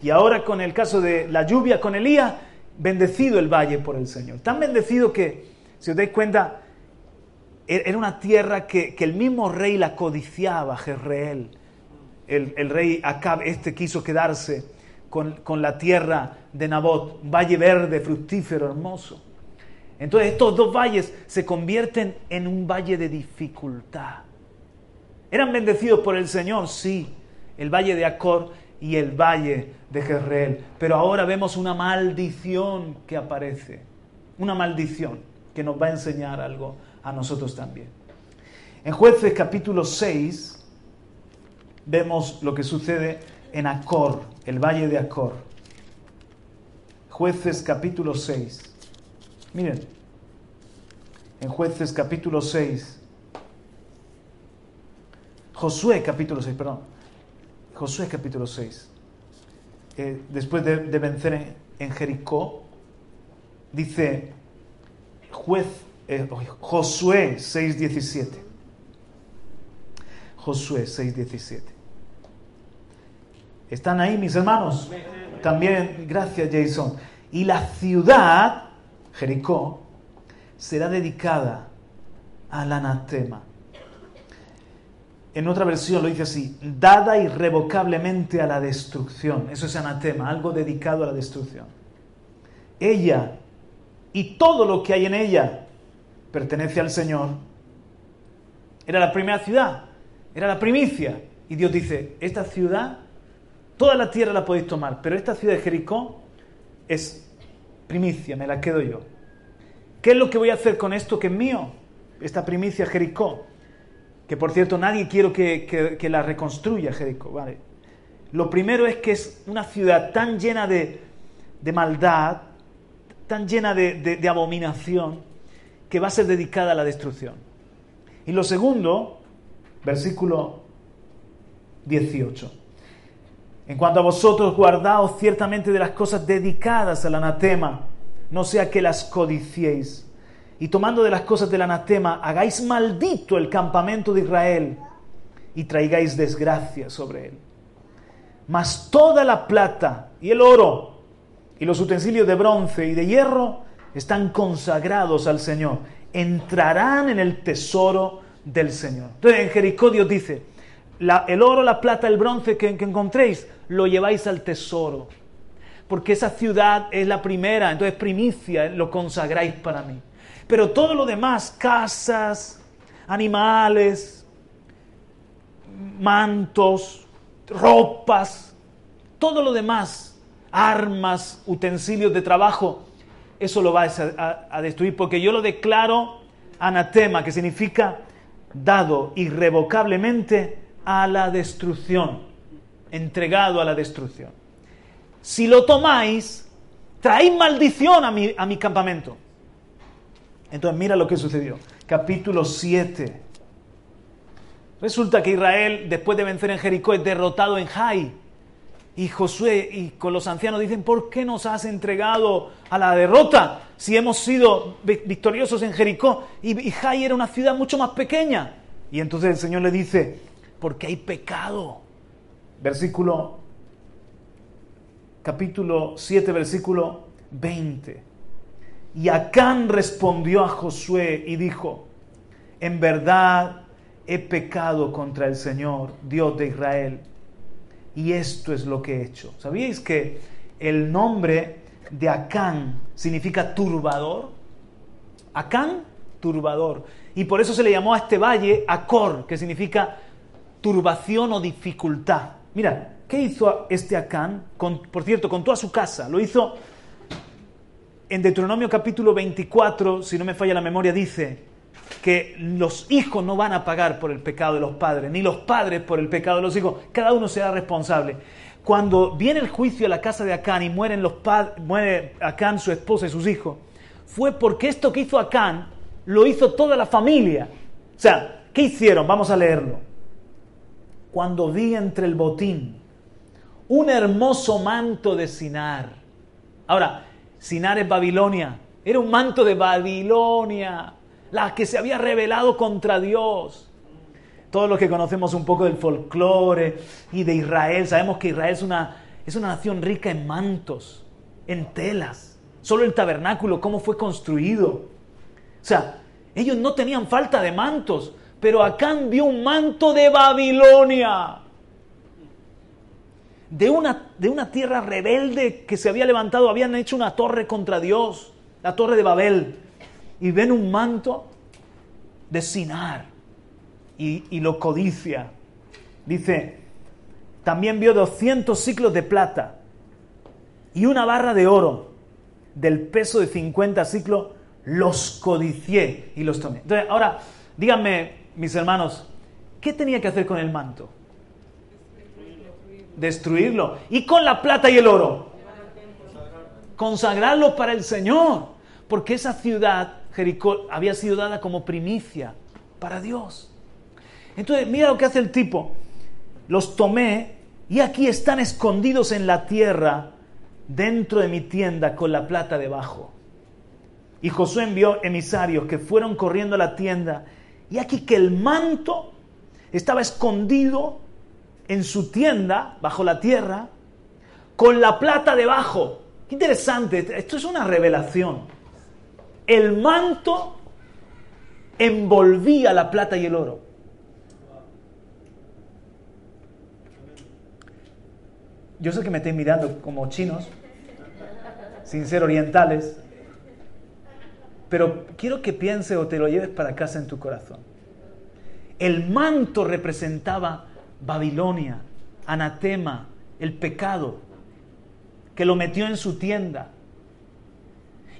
y ahora con el caso de la lluvia con Elías, bendecido el valle por el Señor. Tan bendecido que, si os dais cuenta, era una tierra que, el mismo rey la codiciaba, Jezreel. El, rey Acab este quiso quedarse con, con, la tierra de Nabot, valle verde, fructífero, hermoso. Entonces estos dos valles se convierten en un valle de dificultad. ¿Eran bendecidos por el Señor? Sí, el valle de Acor y el valle de Jezreel. Pero ahora vemos una maldición que aparece, una maldición que nos va a enseñar algo a nosotros también. En jueces capítulo 6 vemos lo que sucede en Acor, el valle de Acor. Jueces capítulo 6. Miren, en jueces capítulo 6. Josué capítulo 6, perdón. Josué capítulo 6. Después de, vencer en, en Jericó, dice juez eh, Josué 6.17. Josué 6.17. ¿Están ahí mis hermanos? También, gracias Jason. Y la ciudad, Jericó, será dedicada al anatema. En otra versión lo dice así, dada irrevocablemente a la destrucción. Eso es anatema, algo dedicado a la destrucción. Ella y todo lo que hay en ella pertenece al Señor. Era la primera ciudad, era la primicia. Y Dios dice, esta ciudad, toda la tierra la podéis tomar, pero esta ciudad de Jericó es primicia, me la quedo yo. ¿Qué es lo que voy a hacer con esto que es mío? Esta primicia Jericó que por cierto nadie quiero que, la reconstruya Jericó, ¿vale? Lo primero es que es una ciudad tan llena de, maldad, tan llena de, abominación, que va a ser dedicada a la destrucción. Y lo segundo, versículo 18. En cuanto a vosotros, guardaos ciertamente de las cosas dedicadas al anatema, no sea que las codiciéis y tomando de las cosas del anatema, hagáis maldito el campamento de Israel y traigáis desgracia sobre él. Mas toda la plata y el oro y los utensilios de bronce y de hierro están consagrados al Señor. Entrarán en el tesoro del Señor. Entonces en Jericó Dios dice, el oro, la plata, el bronce que, que encontréis, lo lleváis al tesoro. Porque esa ciudad es la primera, entonces primicia, lo consagráis para mí. Pero todo lo demás, casas, animales, mantos, ropas, todo lo demás, armas, utensilios de trabajo, eso lo va a, destruir porque yo lo declaro anatema, que significa dado irrevocablemente a la destrucción, entregado a la destrucción. Si lo tomáis, traéis maldición a mi, a mi campamento. Entonces mira lo que sucedió. Capítulo 7. Resulta que Israel, después de vencer en Jericó, es derrotado en Jai. Y Josué y con los ancianos dicen, ¿por qué nos has entregado a la derrota si hemos sido victoriosos en Jericó? Y, Jai era una ciudad mucho más pequeña. Y entonces el Señor le dice, porque hay pecado. Versículo, capítulo 7, versículo 20. Y Acán respondió a Josué y dijo, en verdad he pecado contra el Señor, Dios de Israel, y esto es lo que he hecho. ¿Sabíais que el nombre de Acán significa turbador? Acán, turbador. Y por eso se le llamó a este valle Acor, que significa turbación o dificultad. Mira, ¿qué hizo este Acán? por cierto, con toda su casa. Lo hizo en Deuteronomio capítulo 24, si no me falla la memoria, dice que los hijos no van a pagar por el pecado de los padres, ni los padres por el pecado de los hijos, cada uno será responsable. Cuando viene el juicio a la casa de Acán y mueren los muere Acán, su esposa y sus hijos, fue porque esto que hizo Acán lo hizo toda la familia. O sea, ¿qué hicieron? Vamos a leerlo. Cuando vi entre el botín un hermoso manto de Sinar. Ahora, Sinar es Babilonia. Era un manto de Babilonia, la que se había rebelado contra Dios. Todos los que conocemos un poco del folclore y de Israel, sabemos que Israel es una, es una nación rica en mantos, en telas. Solo el tabernáculo, cómo fue construido. O sea, ellos no tenían falta de mantos, pero acá vio un manto de Babilonia de una, de una tierra rebelde que se había levantado, habían hecho una torre contra Dios, la torre de Babel, y ven un manto de Sinar y, lo codicia. Dice, también vio 200 ciclos de plata y una barra de oro del peso de 50 ciclos, los codicié y los tomé. Entonces, ahora, díganme, mis hermanos, ¿qué tenía que hacer con el manto? Destruirlo. Y con la plata y el oro, consagrarlo para el Señor. Porque esa ciudad, Jericó, había sido dada como primicia para Dios. Entonces, mira lo que hace el tipo. Los tomé y aquí están escondidos en la tierra dentro de mi tienda con la plata debajo. Y Josué envió emisarios que fueron corriendo a la tienda y aquí que el manto estaba escondido en su tienda bajo la tierra con la plata debajo. Qué interesante, esto es una revelación. El manto envolvía la plata y el oro. Yo sé que me estáis mirando como chinos, sin ser orientales, pero quiero que pienses o te lo lleves para casa en tu corazón. El manto representaba Babilonia, anatema, el pecado, que lo metió en su tienda.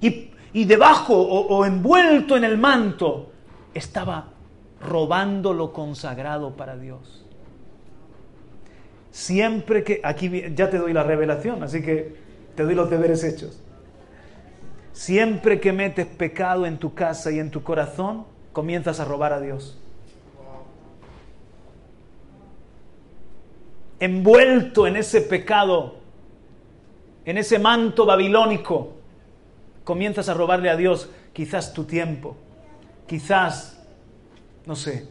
Y, y debajo o, o envuelto en el manto estaba robando lo consagrado para Dios. Siempre que, aquí ya te doy la revelación, así que te doy los deberes hechos. Siempre que metes pecado en tu casa y en tu corazón, comienzas a robar a Dios. Envuelto en ese pecado, en ese manto babilónico, comienzas a robarle a Dios quizás tu tiempo, quizás, no sé,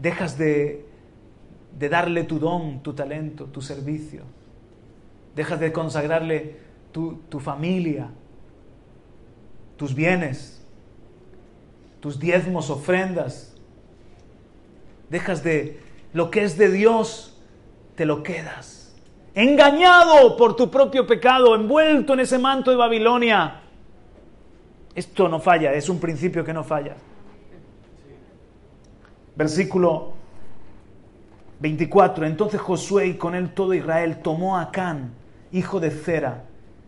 dejas de, de darle tu don, tu talento, tu servicio, dejas de consagrarle tu, tu familia, tus bienes, tus diezmos, ofrendas, dejas de lo que es de Dios, te lo quedas. Engañado por tu propio pecado, envuelto en ese manto de Babilonia. Esto no falla, es un principio que no falla. Versículo 24. Entonces Josué y con él todo Israel tomó a Can, hijo de Zera,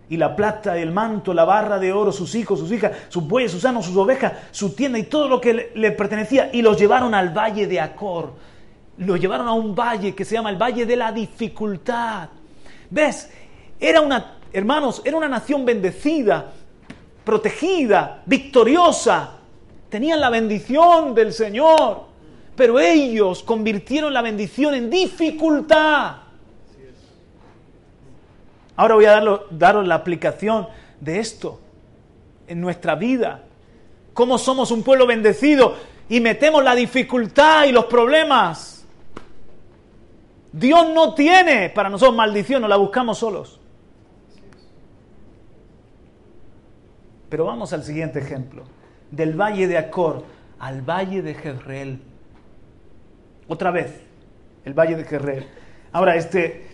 y la plata, el manto, la barra de oro, sus hijos, sus hijas, sus bueyes, sus anos, sus ovejas, su tienda y todo lo que le pertenecía, y los llevaron al valle de Acor. Lo llevaron a un valle que se llama el Valle de la Dificultad. ¿Ves? Era una, hermanos, era una nación bendecida, protegida, victoriosa. Tenían la bendición del Señor, pero ellos convirtieron la bendición en dificultad. Ahora voy a daros la aplicación de esto en nuestra vida. ¿Cómo somos un pueblo bendecido y metemos la dificultad y los problemas? Dios no tiene para nosotros maldición, no la buscamos solos. Pero vamos al siguiente ejemplo. Del valle de Acor al valle de Jezreel. Otra vez, el valle de Jezreel. Ahora, este,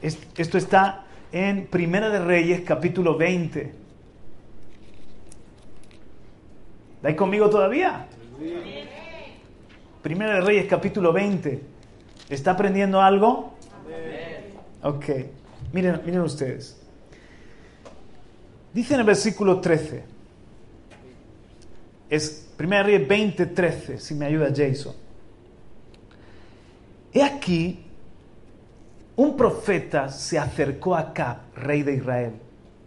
esto está en Primera de Reyes, capítulo 20. ¿Estáis conmigo todavía? Primera de Reyes, capítulo 20. ¿Está aprendiendo algo? Ok. Miren, miren ustedes. Dice en el versículo 13. Es Primera de Reyes 20, 13, si me ayuda Jason. He aquí un profeta se acercó a Acab, rey de Israel,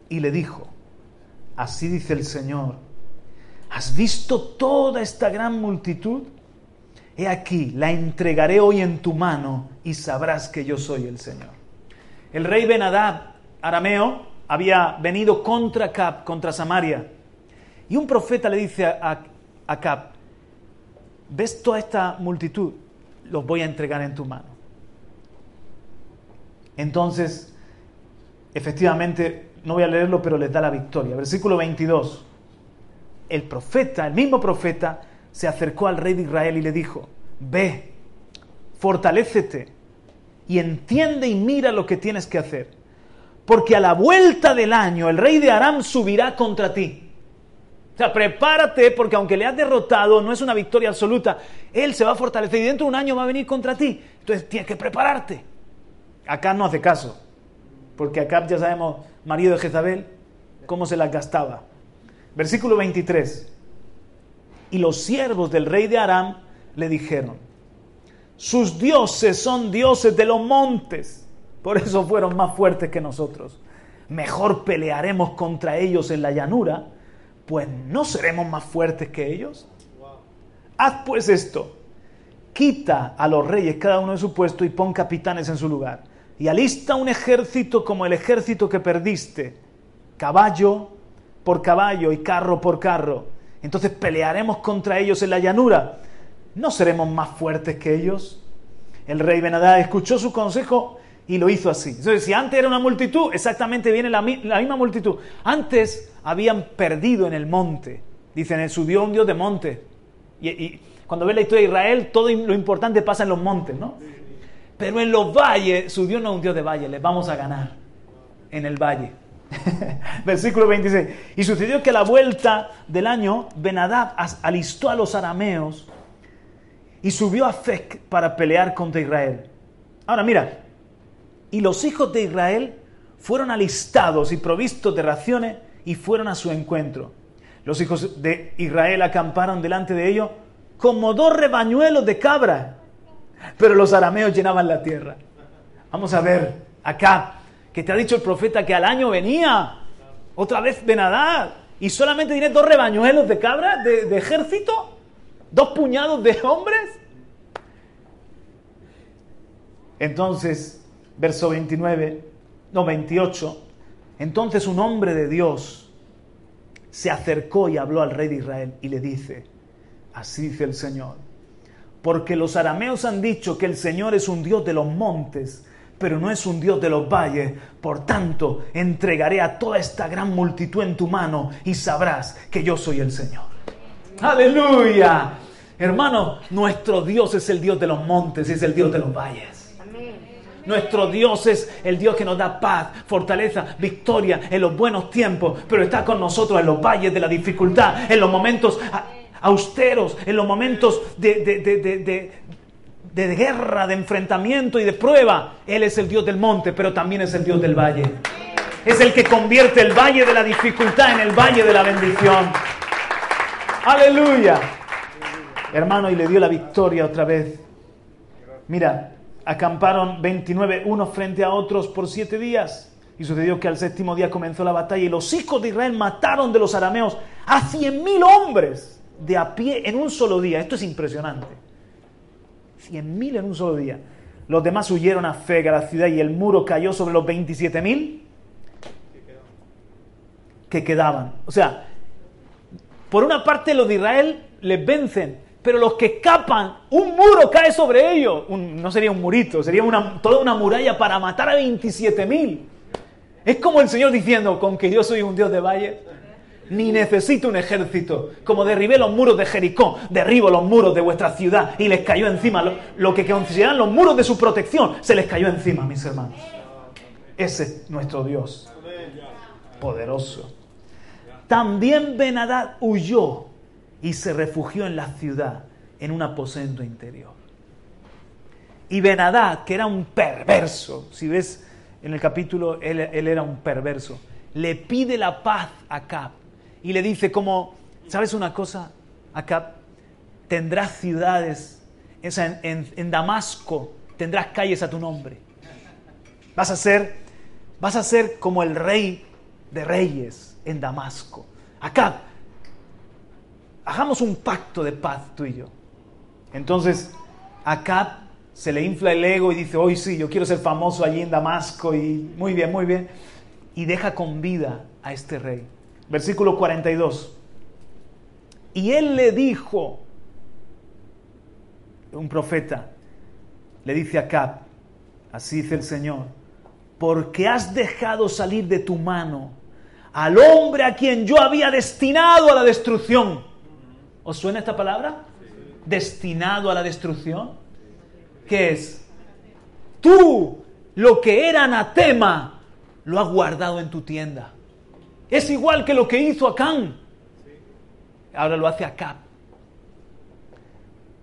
y le dijo, así dice el Señor, ¿has visto toda esta gran multitud? He aquí, la entregaré hoy en tu mano y sabrás que yo soy el Señor. El rey Benadab, arameo, había venido contra Acab, contra Samaria. Y un profeta le dice a Acab, ¿ves toda esta multitud? Los voy a entregar en tu mano. Entonces, efectivamente, no voy a leerlo, pero les da la victoria. Versículo 22. El profeta, el mismo profeta, se acercó al rey de Israel y le dijo, ve, fortalécete y entiende y mira lo que tienes que hacer. Porque a la vuelta del año el rey de Aram subirá contra ti. O sea, prepárate porque aunque le has derrotado, no es una victoria absoluta. Él se va a fortalecer y dentro de un año va a venir contra ti. Entonces tienes que prepararte. Acá no hace caso, porque acá ya sabemos, marido de Jezabel, cómo se las gastaba. Versículo 23. Y los siervos del rey de Aram le dijeron, sus dioses son dioses de los montes, por eso fueron más fuertes que nosotros. Mejor pelearemos contra ellos en la llanura, pues no seremos más fuertes que ellos. Haz pues esto, quita a los reyes cada uno de su puesto y pon capitanes en su lugar y alista un ejército como el ejército que perdiste, caballo por caballo y carro por carro. Entonces pelearemos contra ellos en la llanura. ¿No seremos más fuertes que ellos? El rey Benadad escuchó su consejo y lo hizo así. Entonces, si antes era una multitud, exactamente viene la, misma multitud. Antes habían perdido en el monte. Dicen, subió un dios de monte. Y, y cuando ve la historia de Israel, todo lo importante pasa en los montes, ¿no? Pero en los valles, su Dios no es un Dios de valles, les vamos a ganar en el valle. Versículo 26. Y sucedió que a la vuelta del año, Benadab alistó a los arameos y subió a Fec para pelear contra Israel. Ahora mira, y los hijos de Israel fueron alistados y provistos de raciones y fueron a su encuentro. Los hijos de Israel acamparon delante de ellos como dos rebañuelos de cabra, pero los arameos llenaban la tierra. Vamos a ver acá que te ha dicho el profeta que al año venía. Otra vez Benadad y solamente tiene dos rebañuelos de cabra de, de ejército, dos puñados de hombres. Entonces, verso 29, no 28, entonces un hombre de Dios se acercó y habló al rey de Israel y le dice, así dice el Señor, porque los arameos han dicho que el Señor es un Dios de los montes, pero no es un Dios de los valles. Por tanto, entregaré a toda esta gran multitud en tu mano y sabrás que yo soy el Señor. Aleluya. Hermano, nuestro Dios es el Dios de los montes, es el Dios de los valles. Nuestro Dios es el Dios que nos da paz, fortaleza, victoria en los buenos tiempos, pero está con nosotros en los valles de la dificultad, en los momentos austeros, en los momentos de, guerra, de enfrentamiento y de prueba. Él es el Dios del monte, pero también es el Dios del valle. Es el que convierte el valle de la dificultad en el valle de la bendición. Aleluya. Hermano, y le dio la victoria otra vez. Mira, acamparon 29 unos frente a otros por siete días. Y sucedió que al séptimo día comenzó la batalla y los hijos de Israel mataron de los arameos a cien mil hombres de a pie en un solo día. Esto es impresionante. Cien mil en un solo día. Los demás huyeron a Fega, la ciudad, y el muro cayó sobre los 27 mil que quedaban. O sea, por una parte los de Israel les vencen, pero los que escapan, un muro cae sobre ellos. no sería un murito, sería una, toda una muralla para matar a 27 mil. Es como el Señor diciendo, con que yo soy un Dios de valle, ni necesito un ejército. Como derribé los muros de Jericó, derribo los muros de vuestra ciudad y les cayó encima. Lo, que consideran los muros de su protección, se les cayó encima, mis hermanos. Ese es nuestro Dios. Poderoso. También Benadad huyó y se refugió en la ciudad, en un aposento interior. Y Benadad, que era un perverso, si ves en el capítulo, él, era un perverso, le pide la paz a Acab y le dice como, ¿sabes una cosa? Acab, tendrás ciudades, en, Damasco tendrás calles a tu nombre. Vas a ser, vas a ser como el rey de reyes en Damasco. Acab, hagamos un pacto de paz tú y yo. Entonces, acá se le infla el ego y dice, hoy sí, yo quiero ser famoso allí en Damasco y muy bien, muy bien. Y deja con vida a este rey. Versículo 42. Y él le dijo, un profeta, le dice a Acab, así dice el Señor, porque has dejado salir de tu mano al hombre a quien yo había destinado a la destrucción ¿Os suena esta palabra? Destinado a la destrucción. ¿Qué es? Tú, lo que era anatema, lo has guardado en tu tienda. Es igual que lo que hizo Acán. Ahora lo hace Acab.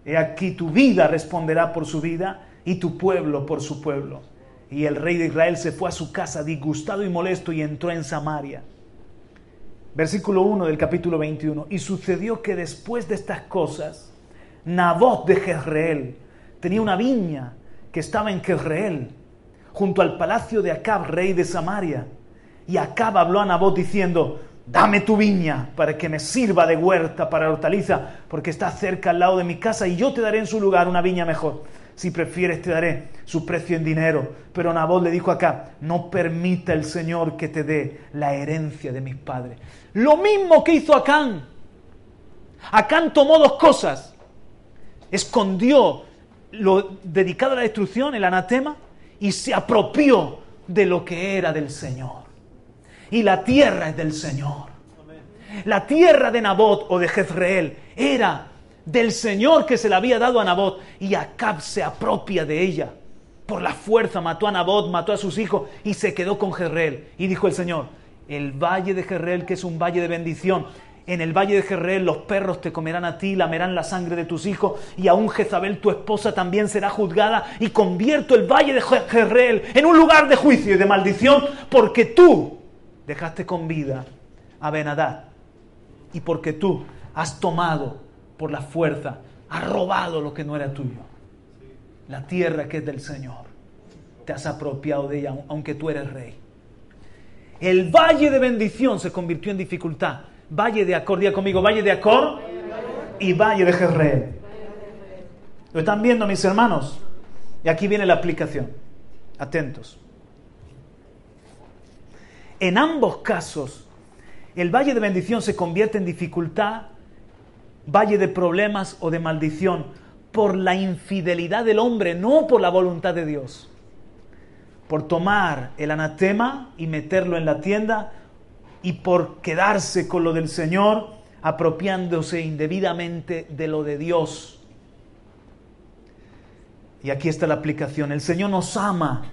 He aquí tu vida responderá por su vida y tu pueblo por su pueblo. Y el rey de Israel se fue a su casa disgustado y molesto y entró en Samaria. Versículo 1 del capítulo 21. Y sucedió que después de estas cosas, Nabot de Jezreel tenía una viña que estaba en Jezreel, junto al palacio de Acab, rey de Samaria. Y Acab habló a Nabot diciendo, dame tu viña para que me sirva de huerta para hortaliza, porque está cerca al lado de mi casa y yo te daré en su lugar una viña mejor. Si prefieres te daré su precio en dinero. Pero Nabot le dijo acá, no permita el Señor que te dé la herencia de mis padres. Lo mismo que hizo Acán. Acán tomó dos cosas. Escondió lo dedicado a la destrucción, el anatema, y se apropió de lo que era del Señor. Y la tierra es del Señor. La tierra de Nabot o de Jezreel era del Señor que se la había dado a Nabot y Acab se apropia de ella. Por la fuerza mató a Nabot, mató a sus hijos y se quedó con Jerreel. Y dijo el Señor, el valle de Jerreel, que es un valle de bendición, en el valle de Jerreel los perros te comerán a ti, lamerán la sangre de tus hijos, y aún Jezabel tu esposa también será juzgada, y convierto el valle de Jerreel en un lugar de juicio y de maldición, porque tú dejaste con vida a Benadad, y porque tú has tomado por la fuerza, has robado lo que no era tuyo, la tierra que es del Señor, te has apropiado de ella, aunque tú eres rey. El valle de bendición se convirtió en dificultad Valle de Acor, día conmigo, Valle de Acor y Valle de Jezreel. ¿Lo están viendo mis hermanos? Y aquí viene la aplicación. Atentos. En ambos casos, el valle de bendición se convierte en dificultad, valle de problemas o de maldición por la infidelidad del hombre, no por la voluntad de Dios. Por tomar el anatema y meterlo en la tienda y por quedarse con lo del Señor, apropiándose indebidamente de lo de Dios. Y aquí está la aplicación. El Señor nos ama.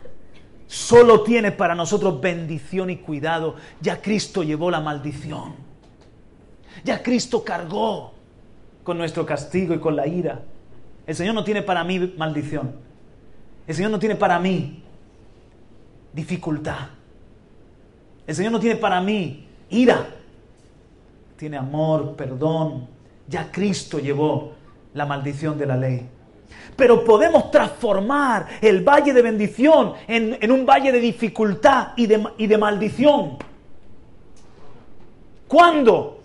Solo tiene para nosotros bendición y cuidado. Ya Cristo llevó la maldición. Ya Cristo cargó con nuestro castigo y con la ira. El Señor no tiene para mí maldición. El Señor no tiene para mí dificultad. El Señor no tiene para mí ira. Tiene amor, perdón. Ya Cristo llevó la maldición de la ley. Pero podemos transformar el valle de bendición en, un valle de dificultad y de, y de maldición. ¿Cuándo?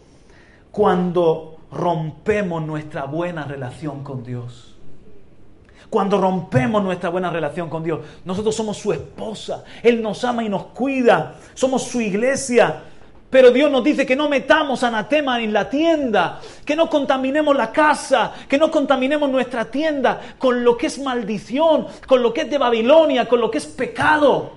Cuando rompemos nuestra buena relación con Dios. Cuando rompemos nuestra buena relación con Dios, nosotros somos su esposa. Él nos ama y nos cuida. Somos su iglesia. Pero Dios nos dice que no metamos anatema en la tienda, que no contaminemos la casa, que no contaminemos nuestra tienda con lo que es maldición, con lo que es de Babilonia, con lo que es pecado.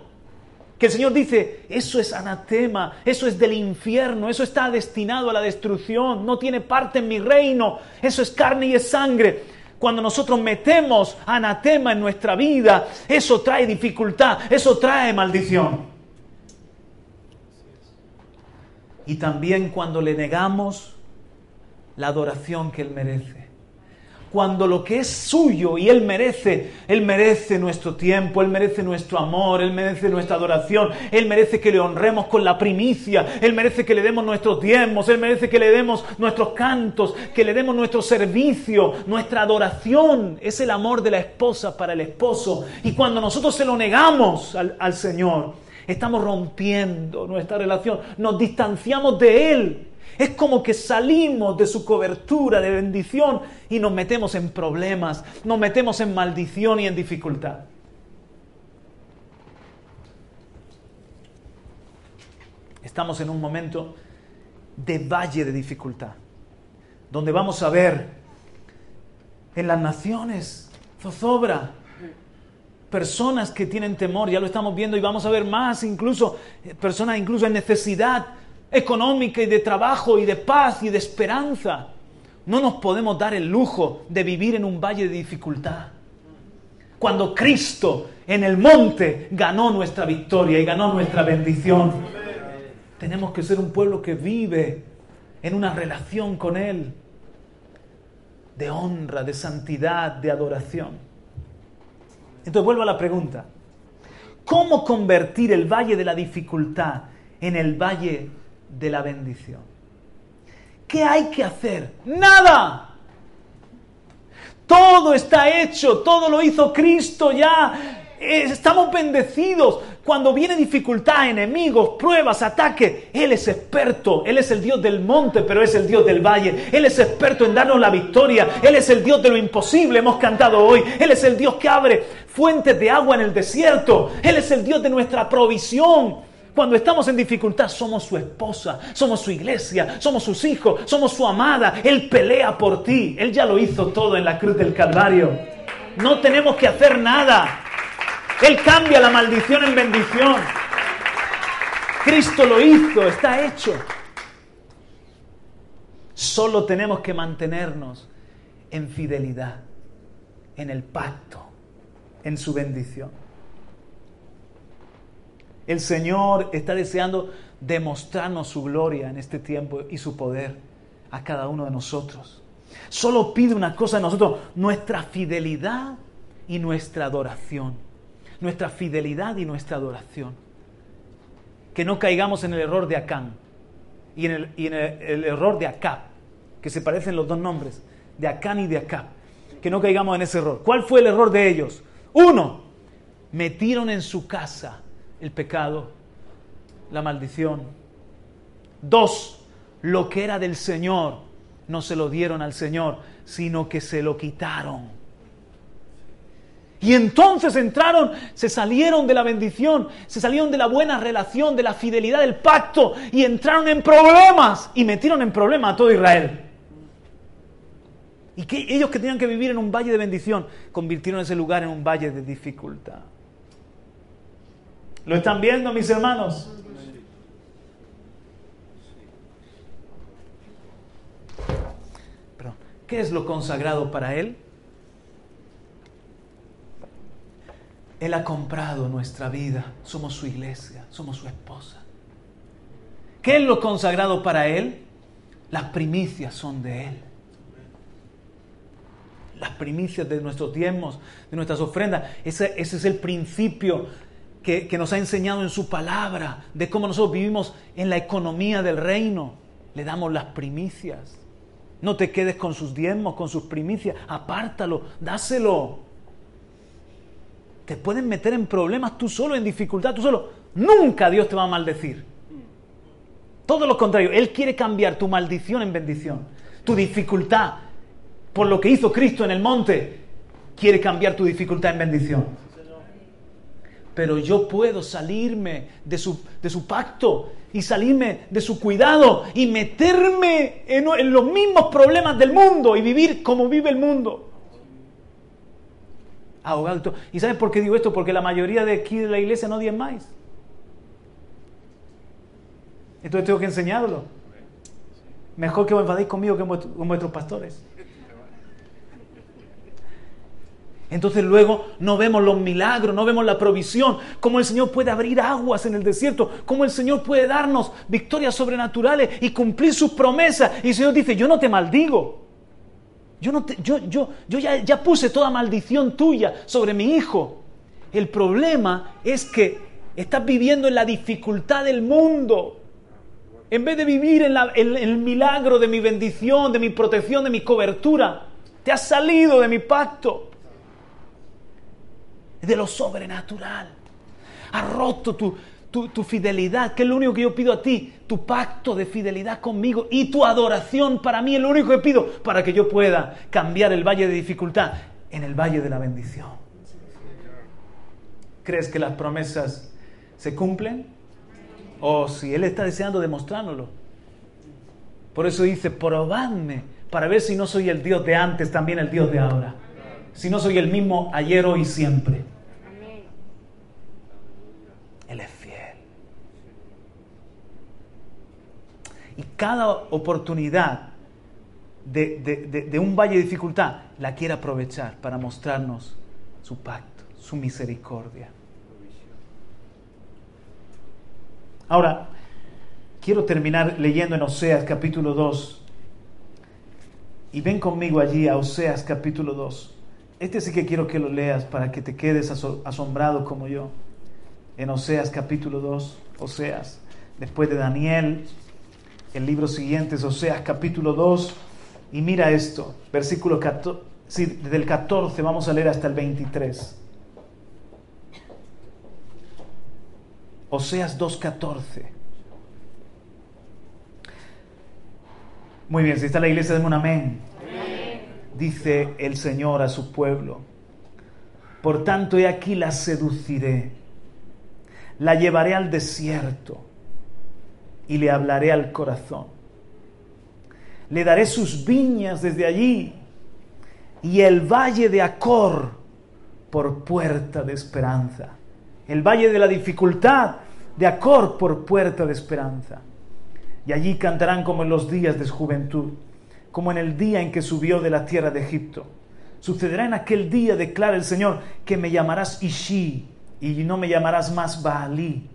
Que el Señor dice, eso es anatema, eso es del infierno, eso está destinado a la destrucción, no tiene parte en mi reino, eso es carne y es sangre. Cuando nosotros metemos anatema en nuestra vida, eso trae dificultad, eso trae maldición. Y también cuando le negamos la adoración que Él merece cuando lo que es suyo y Él merece, Él merece nuestro tiempo, Él merece nuestro amor, Él merece nuestra adoración, Él merece que le honremos con la primicia, Él merece que le demos nuestros diezmos, Él merece que le demos nuestros cantos, que le demos nuestro servicio, nuestra adoración. Es el amor de la esposa para el esposo. Y cuando nosotros se lo negamos al, al Señor, estamos rompiendo nuestra relación, nos distanciamos de Él. Es como que salimos de su cobertura de bendición y nos metemos en problemas, nos metemos en maldición y en dificultad. Estamos en un momento de valle de dificultad, donde vamos a ver en las naciones zozobra, personas que tienen temor, ya lo estamos viendo y vamos a ver más, incluso eh, personas incluso en necesidad, económica y de trabajo y de paz y de esperanza. No nos podemos dar el lujo de vivir en un valle de dificultad. Cuando Cristo en el monte ganó nuestra victoria y ganó nuestra bendición, tenemos que ser un pueblo que vive en una relación con Él, de honra, de santidad, de adoración. Entonces vuelvo a la pregunta. ¿Cómo convertir el valle de la dificultad en el valle de la bendición. ¿Qué hay que hacer? Nada. Todo está hecho, todo lo hizo Cristo ya. Estamos bendecidos. Cuando viene dificultad, enemigos, pruebas, ataques, Él es experto. Él es el Dios del monte, pero es el Dios del valle. Él es experto en darnos la victoria. Él es el Dios de lo imposible, hemos cantado hoy. Él es el Dios que abre fuentes de agua en el desierto. Él es el Dios de nuestra provisión. Cuando estamos en dificultad somos su esposa, somos su iglesia, somos sus hijos, somos su amada. Él pelea por ti. Él ya lo hizo todo en la cruz del Calvario. No tenemos que hacer nada. Él cambia la maldición en bendición. Cristo lo hizo, está hecho. Solo tenemos que mantenernos en fidelidad, en el pacto, en su bendición. El Señor está deseando demostrarnos su gloria en este tiempo y su poder a cada uno de nosotros. Solo pide una cosa de nosotros, nuestra fidelidad y nuestra adoración. Nuestra fidelidad y nuestra adoración. Que no caigamos en el error de Acán y en el, error de Acab, que se parecen los dos nombres, de Acán y de Acab. Que no caigamos en ese error. ¿Cuál fue el error de ellos? Uno, metieron en su casa el pecado, la maldición. Dos, lo que era del Señor no se lo dieron al Señor, sino que se lo quitaron. Y entonces entraron, se salieron de la bendición, se salieron de la buena relación, de la fidelidad del pacto y entraron en problemas y metieron en problemas a todo Israel. Y que ellos que tenían que vivir en un valle de bendición, convirtieron ese lugar en un valle de dificultad. ¿Lo están viendo, mis hermanos? Perdón. ¿Qué es lo consagrado para Él? Él ha comprado nuestra vida. Somos su iglesia, somos su esposa. ¿Qué es lo consagrado para Él? Las primicias son de Él. Las primicias de nuestros diezmos, de nuestras ofrendas. Ese, es el principio que, que, nos ha enseñado en su palabra, de cómo nosotros vivimos en la economía del reino. Le damos las primicias. No te quedes con sus diezmos, con sus primicias. Apártalo, dáselo. Te pueden meter en problemas tú solo, en dificultad tú solo. Nunca Dios te va a maldecir. Todo lo contrario, Él quiere cambiar tu maldición en bendición. Tu dificultad, por lo que hizo Cristo en el monte, quiere cambiar tu dificultad en bendición pero yo puedo salirme de su, de su, pacto y salirme de su cuidado y meterme en, en, los mismos problemas del mundo y vivir como vive el mundo. Ahogado. ¿Y sabes por qué digo esto? Porque la mayoría de aquí de la iglesia no más. Entonces tengo que enseñarlo. Mejor que os enfadéis conmigo que con vuestros pastores. Entonces luego no vemos los milagros, no vemos la provisión, cómo el Señor puede abrir aguas en el desierto, cómo el Señor puede darnos victorias sobrenaturales y cumplir sus promesas. Y el Señor dice, yo no te maldigo. Yo, no yo, yo, yo ya, puse toda maldición tuya sobre mi hijo. El problema es que estás viviendo en la dificultad del mundo. En vez de vivir en, la, en, el milagro de mi bendición, de mi protección, de mi cobertura, te has salido de mi pacto de lo sobrenatural. Ha roto tu, tu, fidelidad, que es lo único que yo pido a ti, tu pacto de fidelidad conmigo y tu adoración para mí es lo único que pido para que yo pueda cambiar el valle de dificultad en el valle de la bendición. ¿Crees que las promesas se cumplen? O si Él está deseando demostrárnoslo. Por eso dice, probadme para ver si no soy el Dios de antes, también el Dios de ahora si no soy el mismo ayer, hoy y siempre? Él es fiel. Y cada oportunidad de, un valle de dificultad la quiere aprovechar para mostrarnos su pacto, su misericordia. Ahora, quiero terminar leyendo en Oseas capítulo 2. Y ven conmigo allí a Oseas capítulo 2. Este sí que quiero que lo leas para que te quedes asombrado como yo. En Oseas capítulo 2, Oseas, después de Daniel, el libro siguiente es Oseas capítulo 2, y mira esto, versículo 14, sí, desde el 14 vamos a leer hasta el 23. Oseas 2.14. Muy bien, si está la iglesia, denme un amén dice el Señor a su pueblo. Por tanto, he aquí la seduciré, la llevaré al desierto y le hablaré al corazón. Le daré sus viñas desde allí y el valle de Acor por puerta de esperanza. El valle de la dificultad de Acor por puerta de esperanza. Y allí cantarán como en los días de su juventud como en el día en que subió de la tierra de Egipto, Sucederá en aquel día, declara el Señor, que me llamarás Ishi y no me llamarás más Baalí.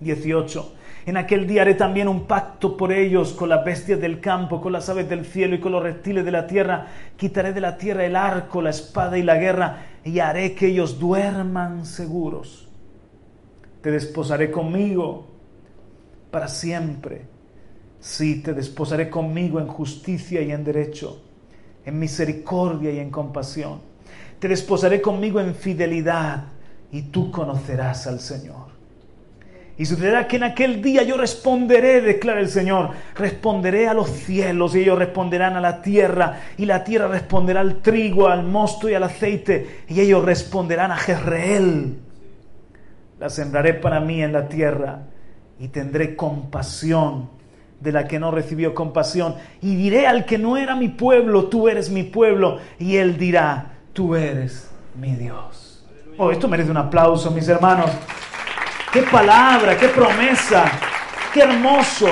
18. En aquel día haré también un pacto por ellos con las bestias del campo, con las aves del cielo y con los reptiles de la tierra. Quitaré de la tierra el arco, la espada y la guerra y haré que ellos duerman seguros. Te desposaré conmigo para siempre. Sí, te desposaré conmigo en justicia y en derecho en misericordia y en compasión. Te desposaré conmigo en fidelidad y tú conocerás al Señor. Y sucederá que en aquel día yo responderé, declara el Señor, responderé a los cielos y ellos responderán a la tierra y la tierra responderá al trigo, al mosto y al aceite y ellos responderán a Jezreel. La sembraré para mí en la tierra y tendré compasión de la que no recibió compasión. Y diré al que no era mi pueblo, tú eres mi pueblo. Y él dirá, tú eres mi Dios. Oh, esto merece un aplauso, mis hermanos. Qué palabra, qué promesa, qué hermoso.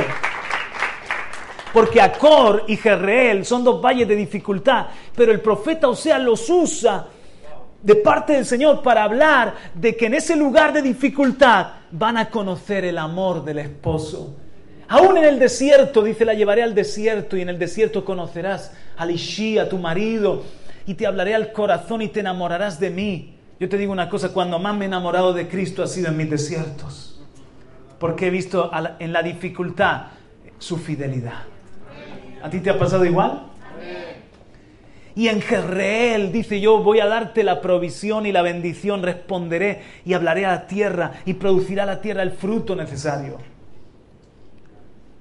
Porque Acor y Jerreel son dos valles de dificultad, pero el profeta Osea los usa de parte del Señor para hablar de que en ese lugar de dificultad van a conocer el amor del esposo Aún en el desierto, dice, la llevaré al desierto y en el desierto conocerás al Ishi, a tu marido, y te hablaré al corazón y te enamorarás de mí. Yo te digo una cosa, cuando más me he enamorado de Cristo ha sido en mis desiertos, porque he visto en la dificultad su fidelidad. ¿A ti te ha pasado igual? Y en Jerreel dice yo voy a darte la provisión y la bendición, responderé y hablaré a la tierra y producirá la tierra el fruto necesario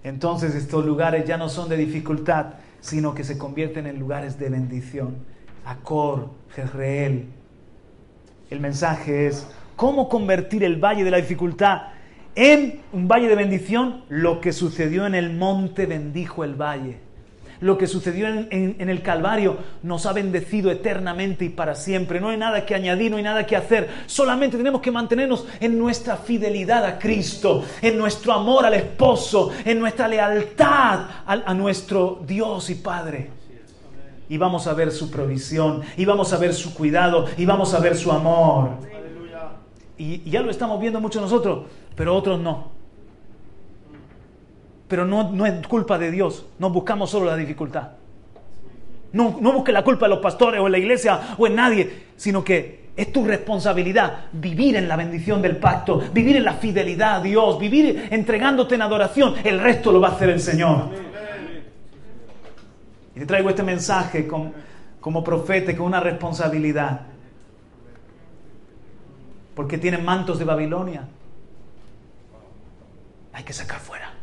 entonces estos lugares ya no son de dificultad, sino que se convierten en lugares de bendición. Acor, Jezreel. El mensaje es, ¿cómo convertir el valle de la dificultad en un valle de bendición? Lo que sucedió en el monte bendijo el valle lo que sucedió en, el Calvario nos ha bendecido eternamente y para siempre. No hay nada que añadir, no hay nada que hacer. Solamente tenemos que mantenernos en nuestra fidelidad a Cristo, en nuestro amor al esposo, en nuestra lealtad a, nuestro Dios y Padre. Y vamos a ver su provisión, y vamos a ver su cuidado, y vamos a ver su amor. Y, y ya lo estamos viendo muchos nosotros, pero otros no. Pero no, no es culpa de Dios, no buscamos solo la dificultad. No, no busques la culpa de los pastores o en la iglesia o en nadie, sino que es tu responsabilidad vivir en la bendición del pacto, vivir en la fidelidad a Dios, vivir entregándote en adoración. El resto lo va a hacer el Señor. Y te traigo este mensaje como, como profeta con una responsabilidad. Porque tienen mantos de Babilonia. Hay que sacar fuera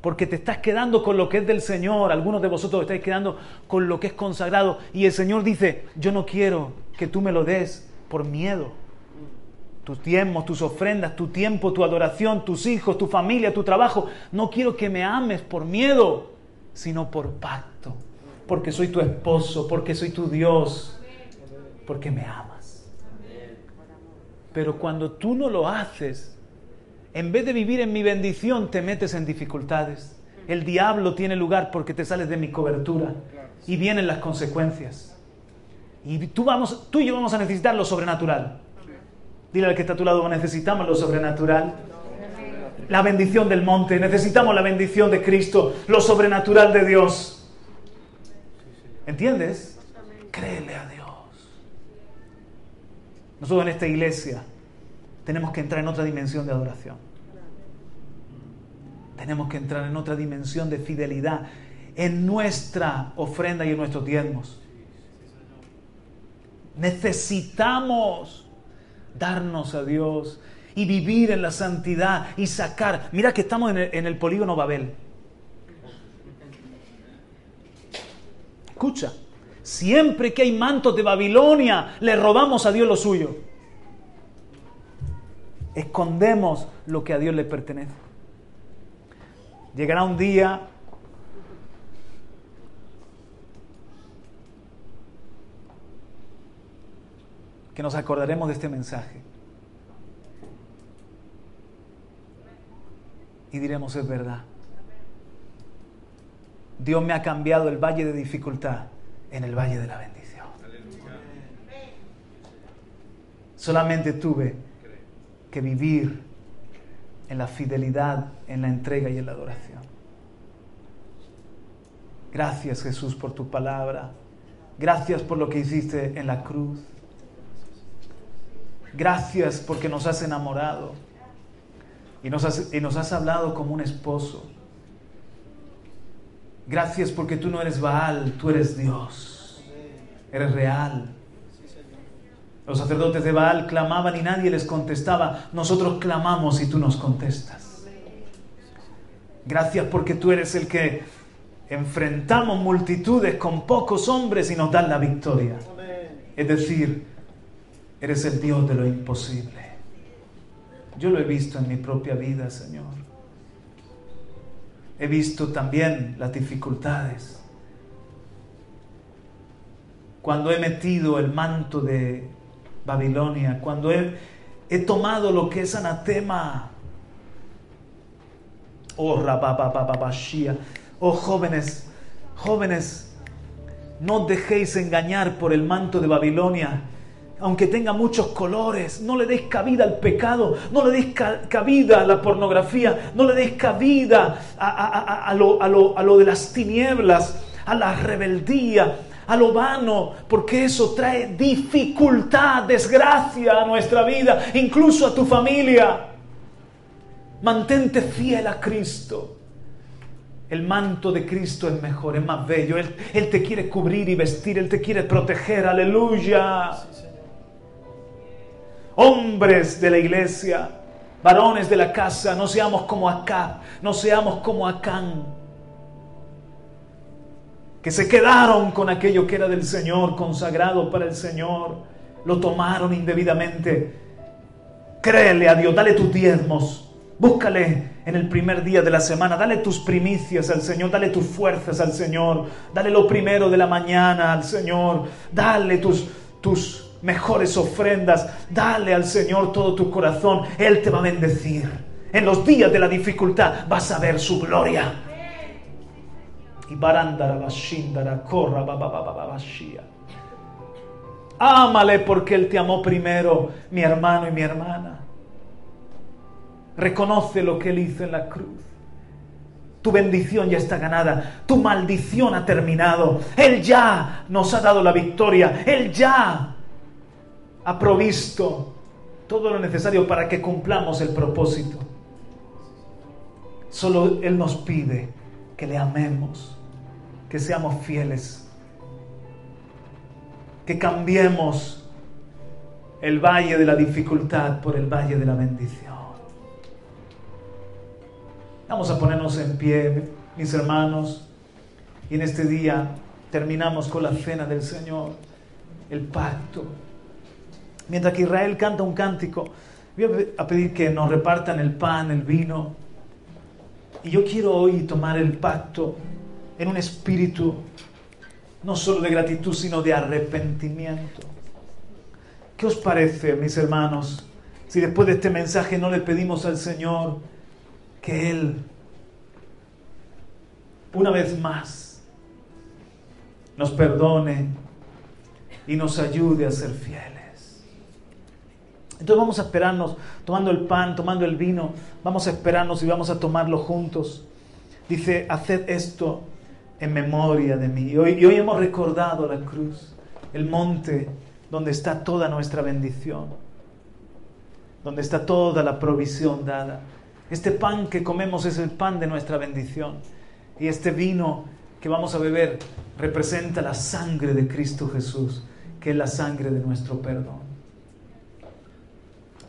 porque te estás quedando con lo que es del Señor. Algunos de vosotros estáis quedando con lo que es consagrado. Y el Señor dice, yo no quiero que tú me lo des por miedo. Tus tiempos, tus ofrendas, tu tiempo, tu adoración, tus hijos, tu familia, tu trabajo. No quiero que me ames por miedo, sino por pacto. Porque soy tu esposo, porque soy tu Dios, porque me amas. Pero cuando tú no lo haces, en vez de vivir en mi bendición, te metes en dificultades. El diablo tiene lugar porque te sales de mi cobertura y vienen las consecuencias. Y tú, vamos, tú y yo vamos a necesitar lo sobrenatural. Dile al que está a tu lado, necesitamos lo sobrenatural. La bendición del monte, necesitamos la bendición de Cristo, lo sobrenatural de Dios. ¿Entiendes? Créele a Dios. Nosotros en esta iglesia tenemos que entrar en otra dimensión de adoración. Tenemos que entrar en otra dimensión de fidelidad en nuestra ofrenda y en nuestros diezmos. Necesitamos darnos a Dios y vivir en la santidad y sacar. Mira que estamos en el, en el polígono Babel. Escucha, siempre que hay mantos de Babilonia, le robamos a Dios lo suyo escondemos lo que a Dios le pertenece. Llegará un día que nos acordaremos de este mensaje y diremos es verdad. Dios me ha cambiado el valle de dificultad en el valle de la bendición. Solamente tuve que vivir en la fidelidad, en la entrega y en la adoración. Gracias Jesús por tu palabra. Gracias por lo que hiciste en la cruz. Gracias porque nos has enamorado y nos has, y nos has hablado como un esposo. Gracias porque tú no eres Baal, tú eres Dios. Eres real. Los sacerdotes de Baal clamaban y nadie les contestaba. Nosotros clamamos y tú nos contestas. Gracias porque tú eres el que enfrentamos multitudes con pocos hombres y nos dan la victoria. Es decir, eres el Dios de lo imposible. Yo lo he visto en mi propia vida, Señor. He visto también las dificultades. Cuando he metido el manto de Babilonia, cuando he, tomado lo que es anatema. Oh, oh jóvenes, jóvenes, no dejéis engañar por el manto de Babilonia aunque tenga muchos colores, no le deis cabida al pecado, no le deis cabida a la pornografía, no le deis cabida a, lo, a, lo, de las tinieblas, a la rebeldía, a lo vano, porque eso trae dificultad, desgracia a nuestra vida, incluso a tu familia. Mantente fiel a Cristo. El manto de Cristo es mejor, es más bello. Él te quiere cubrir y vestir, Él te quiere proteger. Aleluya. Hombres de la iglesia, varones de la casa, no seamos como acá, no seamos como Acán que se quedaron con aquello que era del Señor, consagrado para el Señor, lo tomaron indebidamente. Créele a Dios, dale tus diezmos, búscale en el primer día de la semana, dale tus primicias al Señor, dale tus fuerzas al Señor, dale lo primero de la mañana al Señor, dale tus, tus mejores ofrendas, dale al Señor todo tu corazón, Él te va a bendecir. En los días de la dificultad vas a ver su gloria y corra. Ámale porque Él te amó primero, mi hermano y mi hermana. Reconoce lo que Él hizo en la cruz. Tu bendición ya está ganada, tu maldición ha terminado. Él ya nos ha dado la victoria, Él ya ha provisto todo lo necesario para que cumplamos el propósito. Solo Él nos pide que le amemos que seamos fieles, que cambiemos el valle de la dificultad por el valle de la bendición. Vamos a ponernos en pie, mis hermanos, y en este día terminamos con la cena del Señor, el pacto. Mientras que Israel canta un cántico, voy a pedir que nos repartan el pan, el vino. Y yo quiero hoy tomar el pacto en un espíritu no solo de gratitud, sino de arrepentimiento. ¿Qué os parece, mis hermanos, si después de este mensaje no le pedimos al Señor que Él, una vez más, nos perdone y nos ayude a ser fieles? Entonces vamos a esperarnos, tomando el pan, tomando el vino, vamos a esperarnos y vamos a tomarlo juntos. Dice, haced esto en memoria de mí. Y hoy, hoy hemos recordado la cruz, el monte donde está toda nuestra bendición, donde está toda la provisión dada. Este pan que comemos es el pan de nuestra bendición. Y este vino que vamos a beber representa la sangre de Cristo Jesús, que es la sangre de nuestro perdón.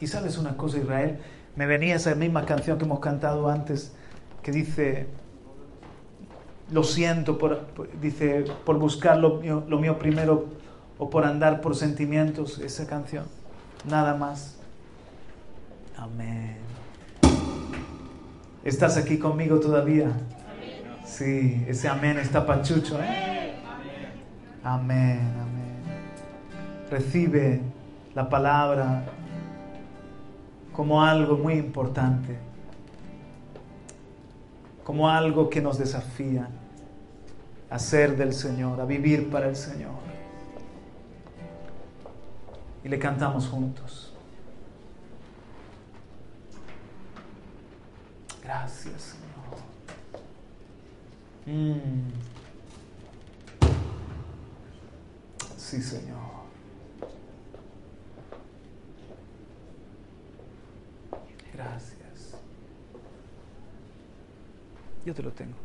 Y sabes una cosa, Israel, me venía esa misma canción que hemos cantado antes, que dice, lo siento, por, dice, por buscar lo mío, primero o por andar por sentimientos, esa canción. Nada más. Amén. ¿Estás aquí conmigo todavía? Sí, ese amén está pachucho, ¿eh? Amén, amén. Recibe la palabra como algo muy importante, como algo que nos desafía a ser del Señor, a vivir para el Señor. Y le cantamos juntos. Gracias, Señor. Mm. Sí, Señor. Gracias. Yo te lo tengo.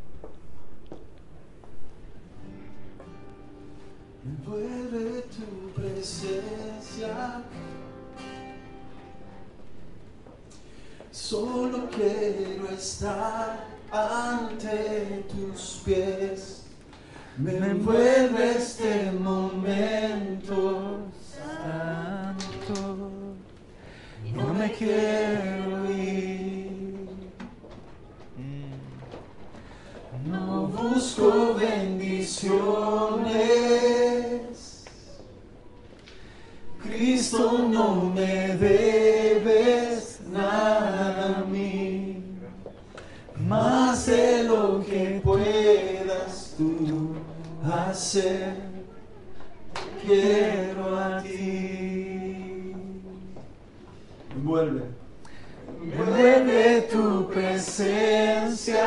Envuelve tu presencia. Solo quiero estar ante tus pies. Me envuelve este momento santo. No me quiero ir. No busco bendiciones. Cristo no me debes nada a mí. Más de lo que puedas tú hacer. Quiero a ti. Envuelve. Envuelve tu presencia.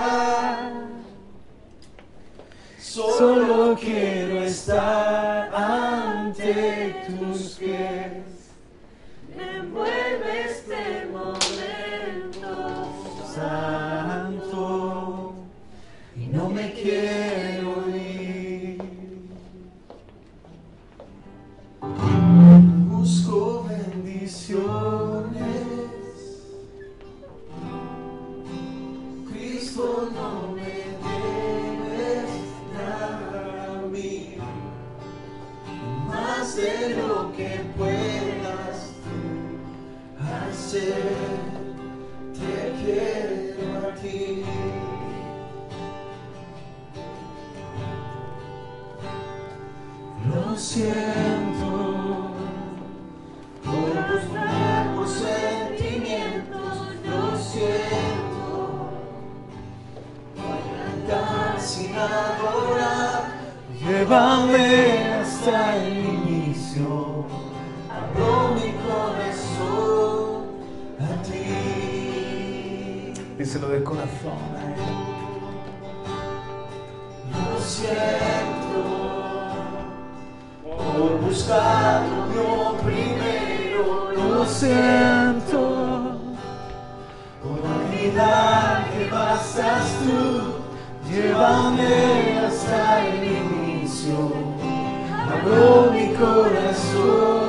Solo quiero estar ti. Díselo de corazón. a Él. Lo siento por buscar lo primero. Lo siento por olvidar que bastas tú. Llévame hasta el inicio. Abro mi corazón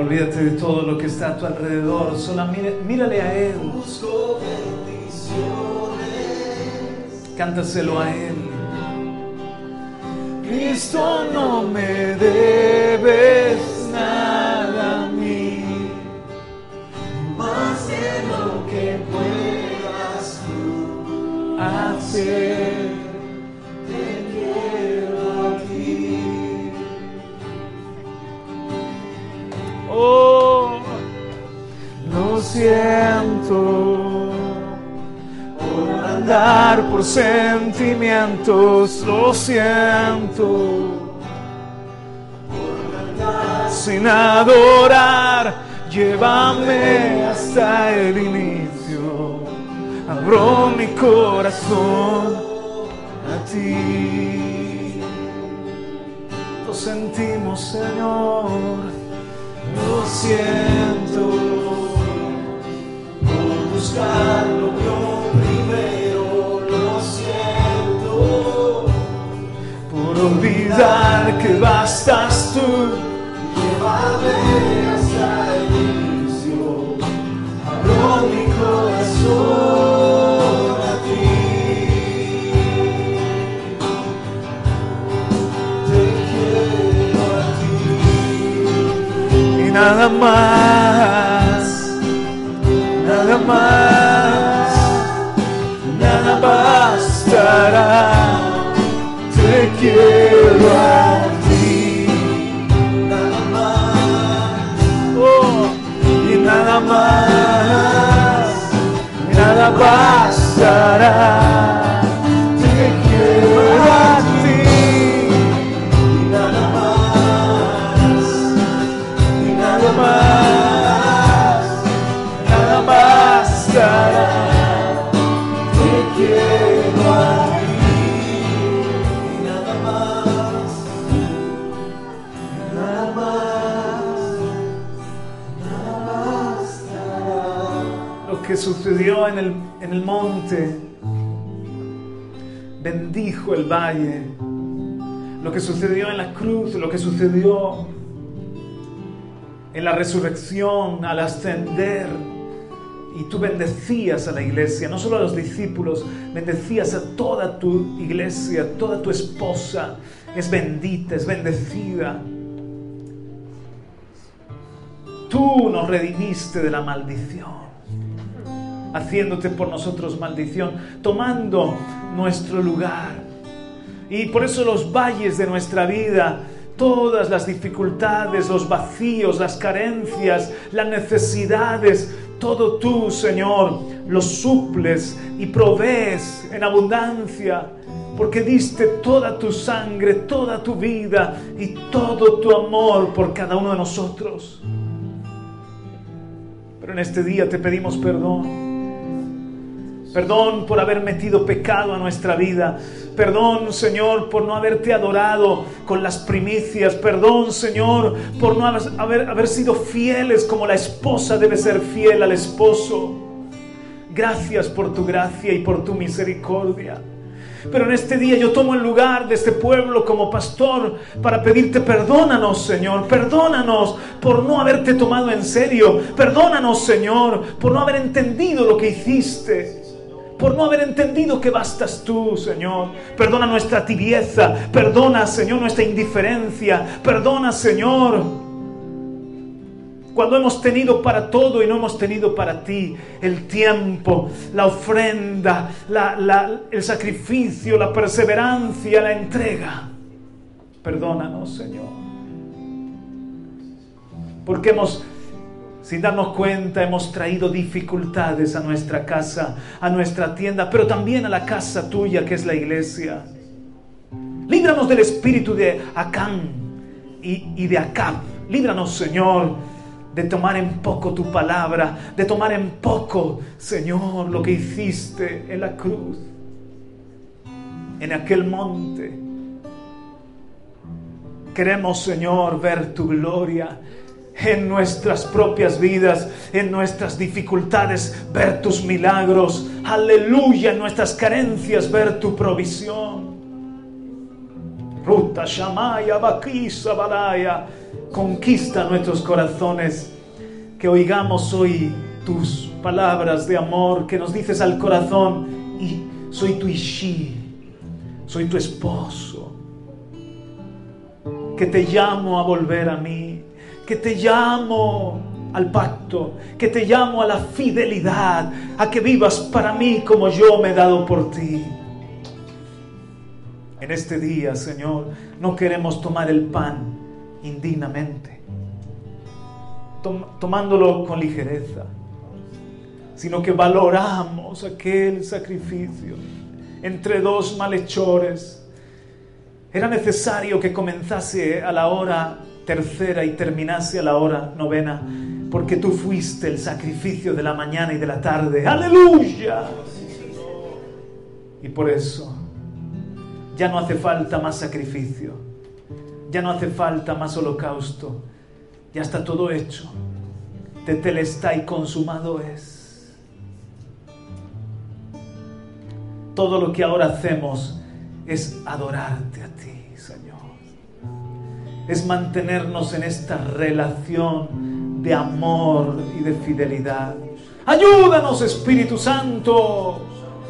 Olvídate de todo lo que está a tu alrededor. Solo mírale a Él. Busco bendiciones. Cántaselo a Él. Cristo no me debes nada a mí, más de lo que puedas tú hacer. Siento por andar por sentimientos, lo siento. Por sin adorar, llévame hasta el inicio. Abro mi corazón a ti. Lo sentimos, Señor. Lo siento buscarlo yo primero, lo siento, por olvidar que bastas tú, llévame hasta el inicio, abro mi corazón a ti, te quiero a ti. Y nada más nada más, nada bastará. Te quiero a ti, nada más, oh, y nada más, nada bastará. Sucedió en el, en el monte bendijo el valle. Lo que sucedió en la cruz, lo que sucedió en la resurrección, al ascender, y tú bendecías a la iglesia, no solo a los discípulos, bendecías a toda tu iglesia, toda tu esposa es bendita, es bendecida. Tú nos redimiste de la maldición, haciéndote por nosotros maldición, tomando nuestro lugar. Y por eso los valles de nuestra vida todas las dificultades, los vacíos, las carencias, las necesidades, todo tú, Señor, lo suples y provees en abundancia, porque diste toda tu sangre, toda tu vida y todo tu amor por cada uno de nosotros. Pero en este día te pedimos perdón. Perdón por haber metido pecado a nuestra vida. Perdón, Señor, por no haberte adorado con las primicias. Perdón, Señor, por no haber, sido fieles como la esposa debe ser fiel al esposo. Gracias por tu gracia y por tu misericordia. Pero en este día yo tomo el lugar de este pueblo como pastor para pedirte perdónanos, Señor. Perdónanos por no haberte tomado en serio. Perdónanos, Señor, por no haber entendido lo que hiciste por no haber entendido que bastas tú, Señor. Perdona nuestra tibieza, perdona, Señor, nuestra indiferencia, perdona, Señor. Cuando hemos tenido para todo y no hemos tenido para ti el tiempo, la ofrenda, el sacrificio, la perseverancia, la entrega. Perdónanos, Señor. Porque hemos sin darnos cuenta hemos traído dificultades a nuestra casa, a nuestra tienda, pero también a la casa tuya que es la iglesia. Líbranos del espíritu de Acán y, de Acab. Líbranos, Señor, de tomar en poco tu palabra, de tomar en poco, Señor, lo que hiciste en la cruz, en aquel monte. Queremos, Señor, ver tu gloria en nuestras propias vidas, en nuestras dificultades, ver tus milagros. Aleluya, en nuestras carencias, ver tu provisión. Ruta Shamaya, Bakisa, Balaya, conquista nuestros corazones. Que oigamos hoy tus palabras de amor, que nos dices al corazón, y soy tu Ishi, soy tu esposo, que te llamo a volver a mí que te llamo al pacto, que te llamo a la fidelidad, a que vivas para mí como yo me he dado por ti. En este día, Señor, no queremos tomar el pan indignamente, tomándolo con ligereza, sino que valoramos aquel sacrificio entre dos malhechores. Era necesario que comenzase a la hora tercera y terminase a la hora novena, porque tú fuiste el sacrificio de la mañana y de la tarde. Aleluya. Y por eso ya no hace falta más sacrificio, ya no hace falta más holocausto, ya está todo hecho. está y consumado es. Todo lo que ahora hacemos es adorarte a ti es mantenernos en esta relación de amor y de fidelidad. Ayúdanos Espíritu Santo,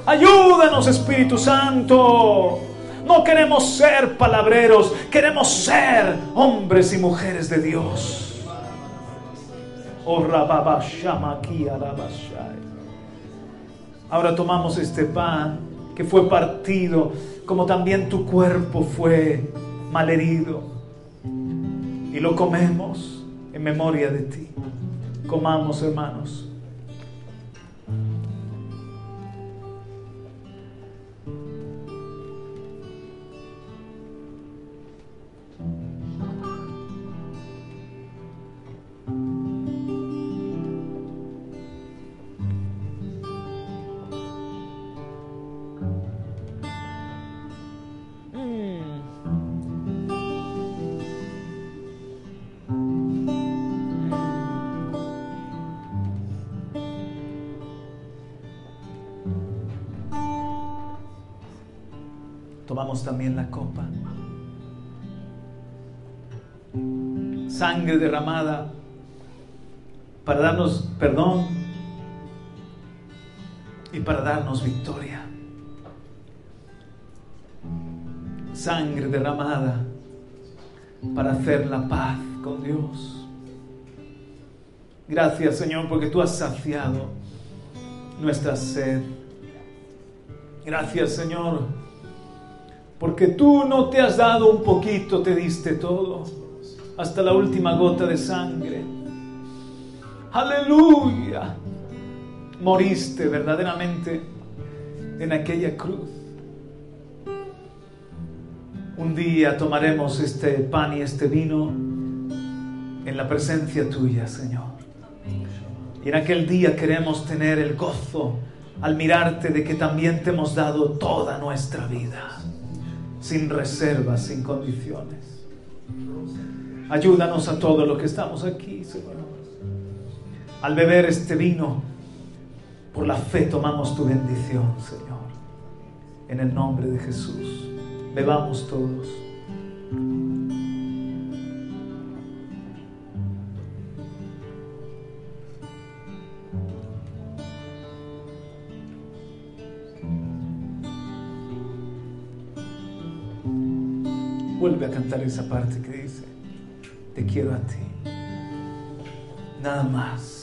ayúdanos Espíritu Santo. No queremos ser palabreros, queremos ser hombres y mujeres de Dios. Oh. Ahora tomamos este pan que fue partido, como también tu cuerpo fue malherido, y lo comemos en memoria de ti. Comamos, hermanos. También la copa. Sangre derramada para darnos perdón y para darnos victoria. Sangre derramada para hacer la paz con Dios. Gracias Señor porque tú has saciado nuestra sed. Gracias Señor porque tú no te has dado un poquito, te diste todo, hasta la última gota de sangre. Aleluya. Moriste verdaderamente en aquella cruz. Un día tomaremos este pan y este vino en la presencia tuya, Señor. Y en aquel día queremos tener el gozo al mirarte de que también te hemos dado toda nuestra vida, sin reservas, sin condiciones. Ayúdanos a todos los que estamos aquí, Señor. Al beber este vino, por la fe tomamos tu bendición, Señor. En el nombre de Jesús. Bebamos todos. Vuelve a cantar esa parte que dice, te quiero a ti. Nada más.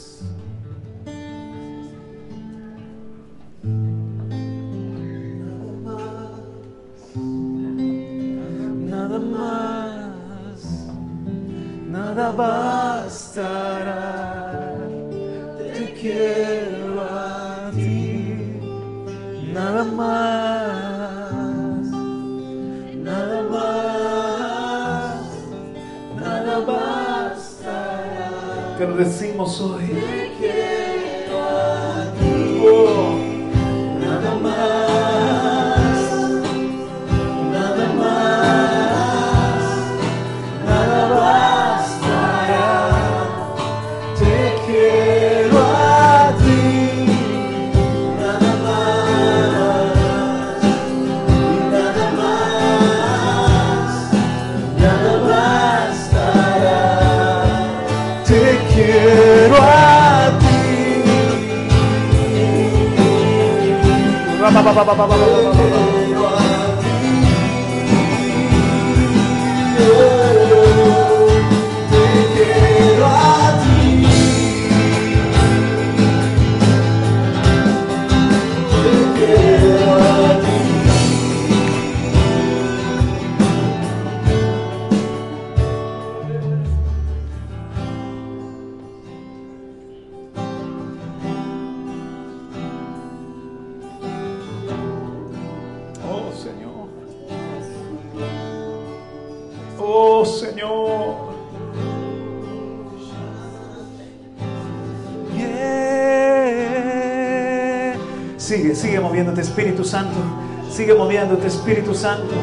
Santo.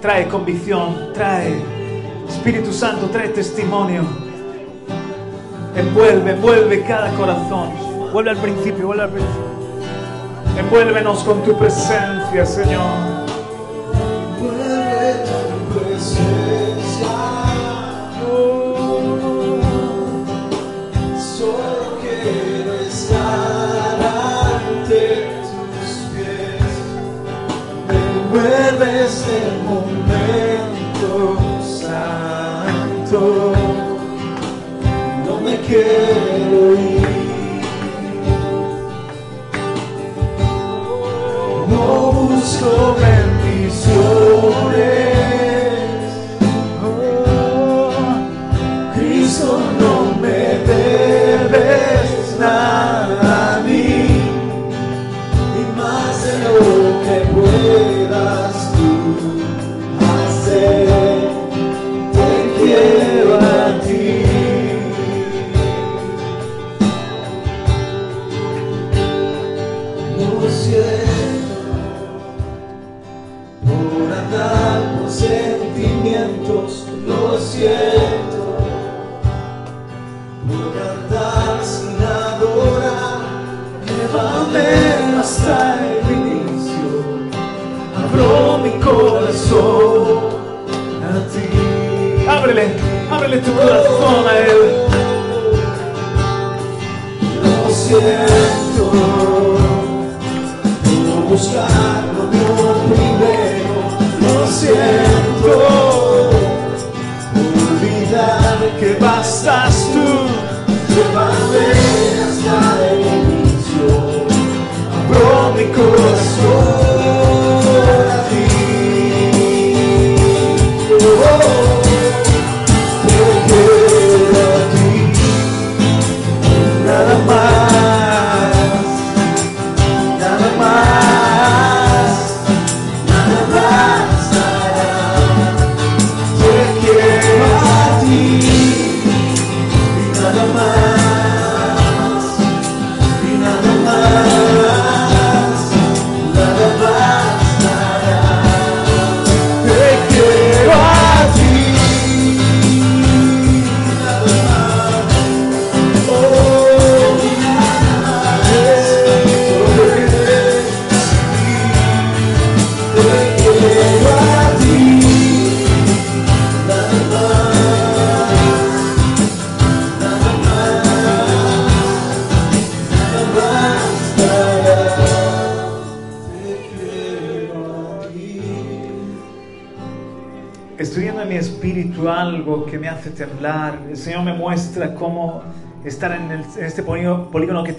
Trae convicción, trae Espíritu Santo, trae testimonio. Envuelve, envuelve cada corazón. Vuelve al principio, vuelve al principio. Envuélvenos con tu presencia, Señor. Envuelve este momento santo. No me quiero ir. No busco bendiciones. Oh, Cristo no me debes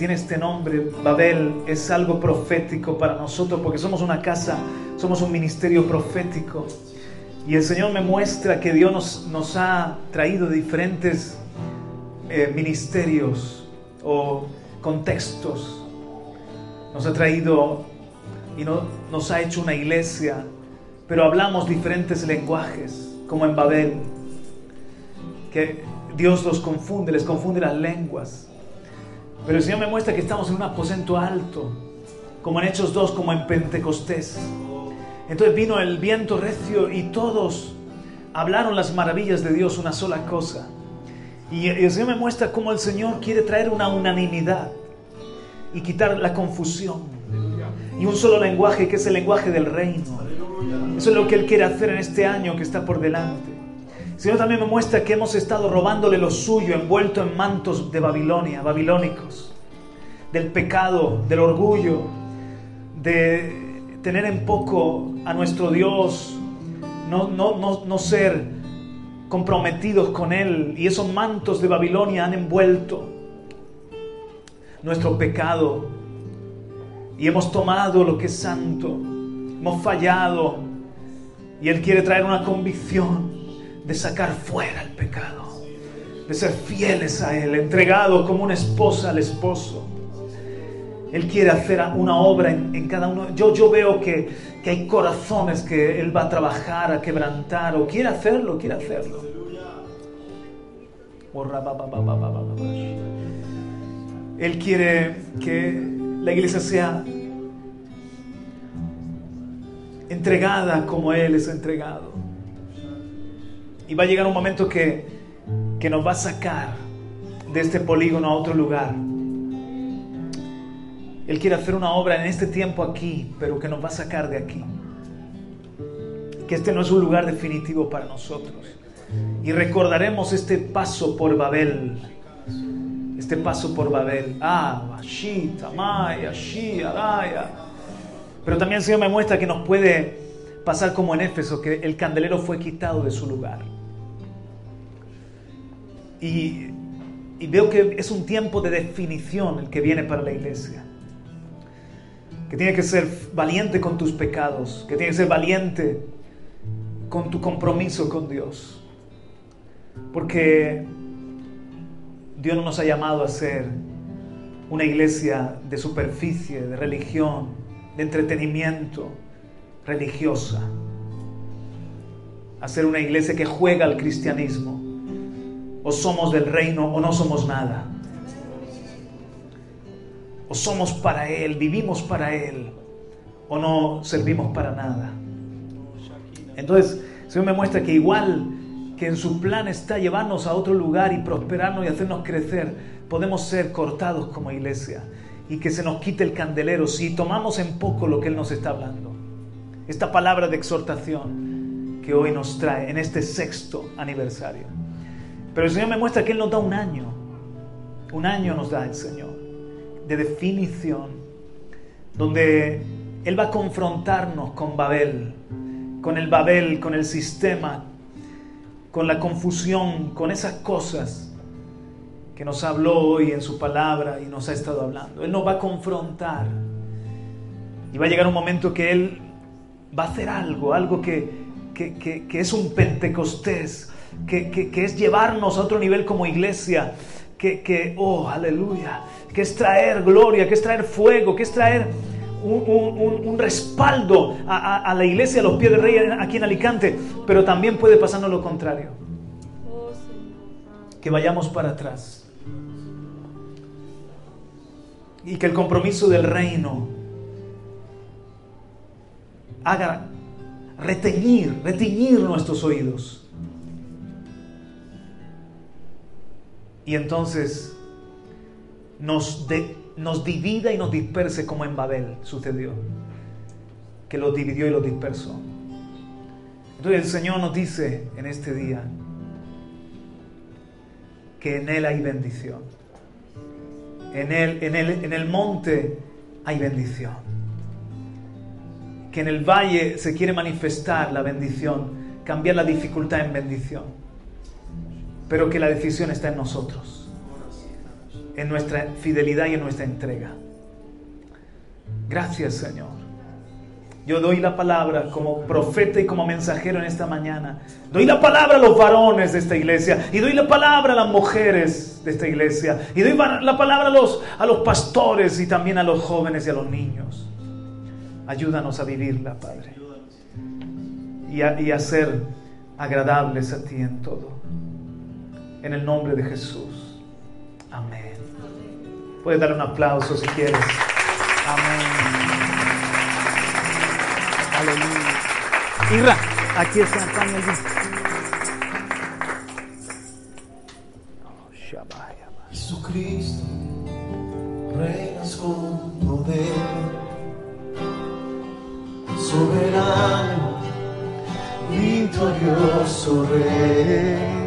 tiene este nombre, Babel, es algo profético para nosotros porque somos una casa, somos un ministerio profético. Y el Señor me muestra que Dios nos, nos ha traído diferentes eh, ministerios o contextos. Nos ha traído y no- nos ha hecho una iglesia, pero hablamos diferentes lenguajes, como en Babel, que Dios los confunde, les confunde las lenguas. Pero el Señor me muestra que estamos en un aposento alto, como en Hechos 2, como en Pentecostés. Entonces vino el viento recio y todos hablaron las maravillas de Dios, una sola cosa. Y el Señor me muestra cómo el Señor quiere traer una unanimidad y quitar la confusión. Y un solo lenguaje, que es el lenguaje del reino. Eso es lo que Él quiere hacer en este año que está por delante. Señor también me muestra que hemos estado robándole lo suyo, envuelto en mantos de Babilonia, babilónicos, del pecado, del orgullo, de tener en poco a nuestro Dios, no, no, no, no ser comprometidos con Él. Y esos mantos de Babilonia han envuelto nuestro pecado. Y hemos tomado lo que es santo, hemos fallado. Y Él quiere traer una convicción de sacar fuera el pecado, de ser fieles a Él, entregados como una esposa al esposo. Él quiere hacer una obra en, cada uno. Yo, yo veo que, que hay corazones que Él va a trabajar, a quebrantar, o quiere hacerlo, quiere hacerlo. Él quiere que la iglesia sea entregada como Él es entregado. Y va a llegar un momento que, que nos va a sacar de este polígono a otro lugar. Él quiere hacer una obra en este tiempo aquí, pero que nos va a sacar de aquí. Que este no es un lugar definitivo para nosotros. Y recordaremos este paso por Babel. Este paso por Babel. Ah, Ashi, Tamay, Ashi, Araya. Pero también el Señor me muestra que nos puede pasar como en Éfeso, que el candelero fue quitado de su lugar. Y veo que es un tiempo de definición el que viene para la iglesia. Que tiene que ser valiente con tus pecados, que tiene que ser valiente con tu compromiso con Dios. Porque Dios no nos ha llamado a ser una iglesia de superficie, de religión, de entretenimiento religiosa. A ser una iglesia que juega al cristianismo. O somos del reino o no somos nada. O somos para Él, vivimos para Él, o no servimos para nada. Entonces, el Señor me muestra que igual que en su plan está llevarnos a otro lugar y prosperarnos y hacernos crecer, podemos ser cortados como iglesia y que se nos quite el candelero si tomamos en poco lo que Él nos está hablando. Esta palabra de exhortación que hoy nos trae en este sexto aniversario. Pero el Señor me muestra que Él nos da un año. Un año nos da el Señor de definición, donde Él va a confrontarnos con Babel, con el Babel, con el sistema, con la confusión, con esas cosas que nos habló hoy en su palabra y nos ha estado hablando. Él nos va a confrontar. Y va a llegar un momento que Él va a hacer algo, algo que, que, que, es un Pentecostés, que, es llevarnos a otro nivel como iglesia, que, oh, aleluya, que es traer gloria, que es traer fuego, que es traer un, respaldo a, la iglesia, a los pies del rey aquí en Alicante, pero también puede pasarnos lo contrario. Que vayamos para atrás. Y que el compromiso del reino haga reteñir, reteñir nuestros oídos. Y entonces nos, divida y nos disperse como en Babel sucedió, que lo dividió y lo dispersó. Entonces el Señor nos dice en este día que en Él hay bendición. En, en el monte hay bendición. Que en el valle se quiere manifestar la bendición, cambiar la dificultad en bendición. Pero que la decisión está en nosotros en nuestra fidelidad y en nuestra entrega. Gracias Señor. Yo doy la palabra como profeta y como mensajero en esta mañana. Doy la palabra a los varones de esta iglesia. Y doy la palabra a las mujeres de esta iglesia. Y doy la palabra a los, a los pastores y también a los jóvenes y a los niños. Ayúdanos a vivirla, Padre. Y a, y a ser agradables a ti en todo. En el nombre de Jesús. Amén. Puedes dar un aplauso si quieres. Amén. Aleluya. Irra, aquí está Daniel. Jesucristo, reinas con poder, soberano, victorioso rey,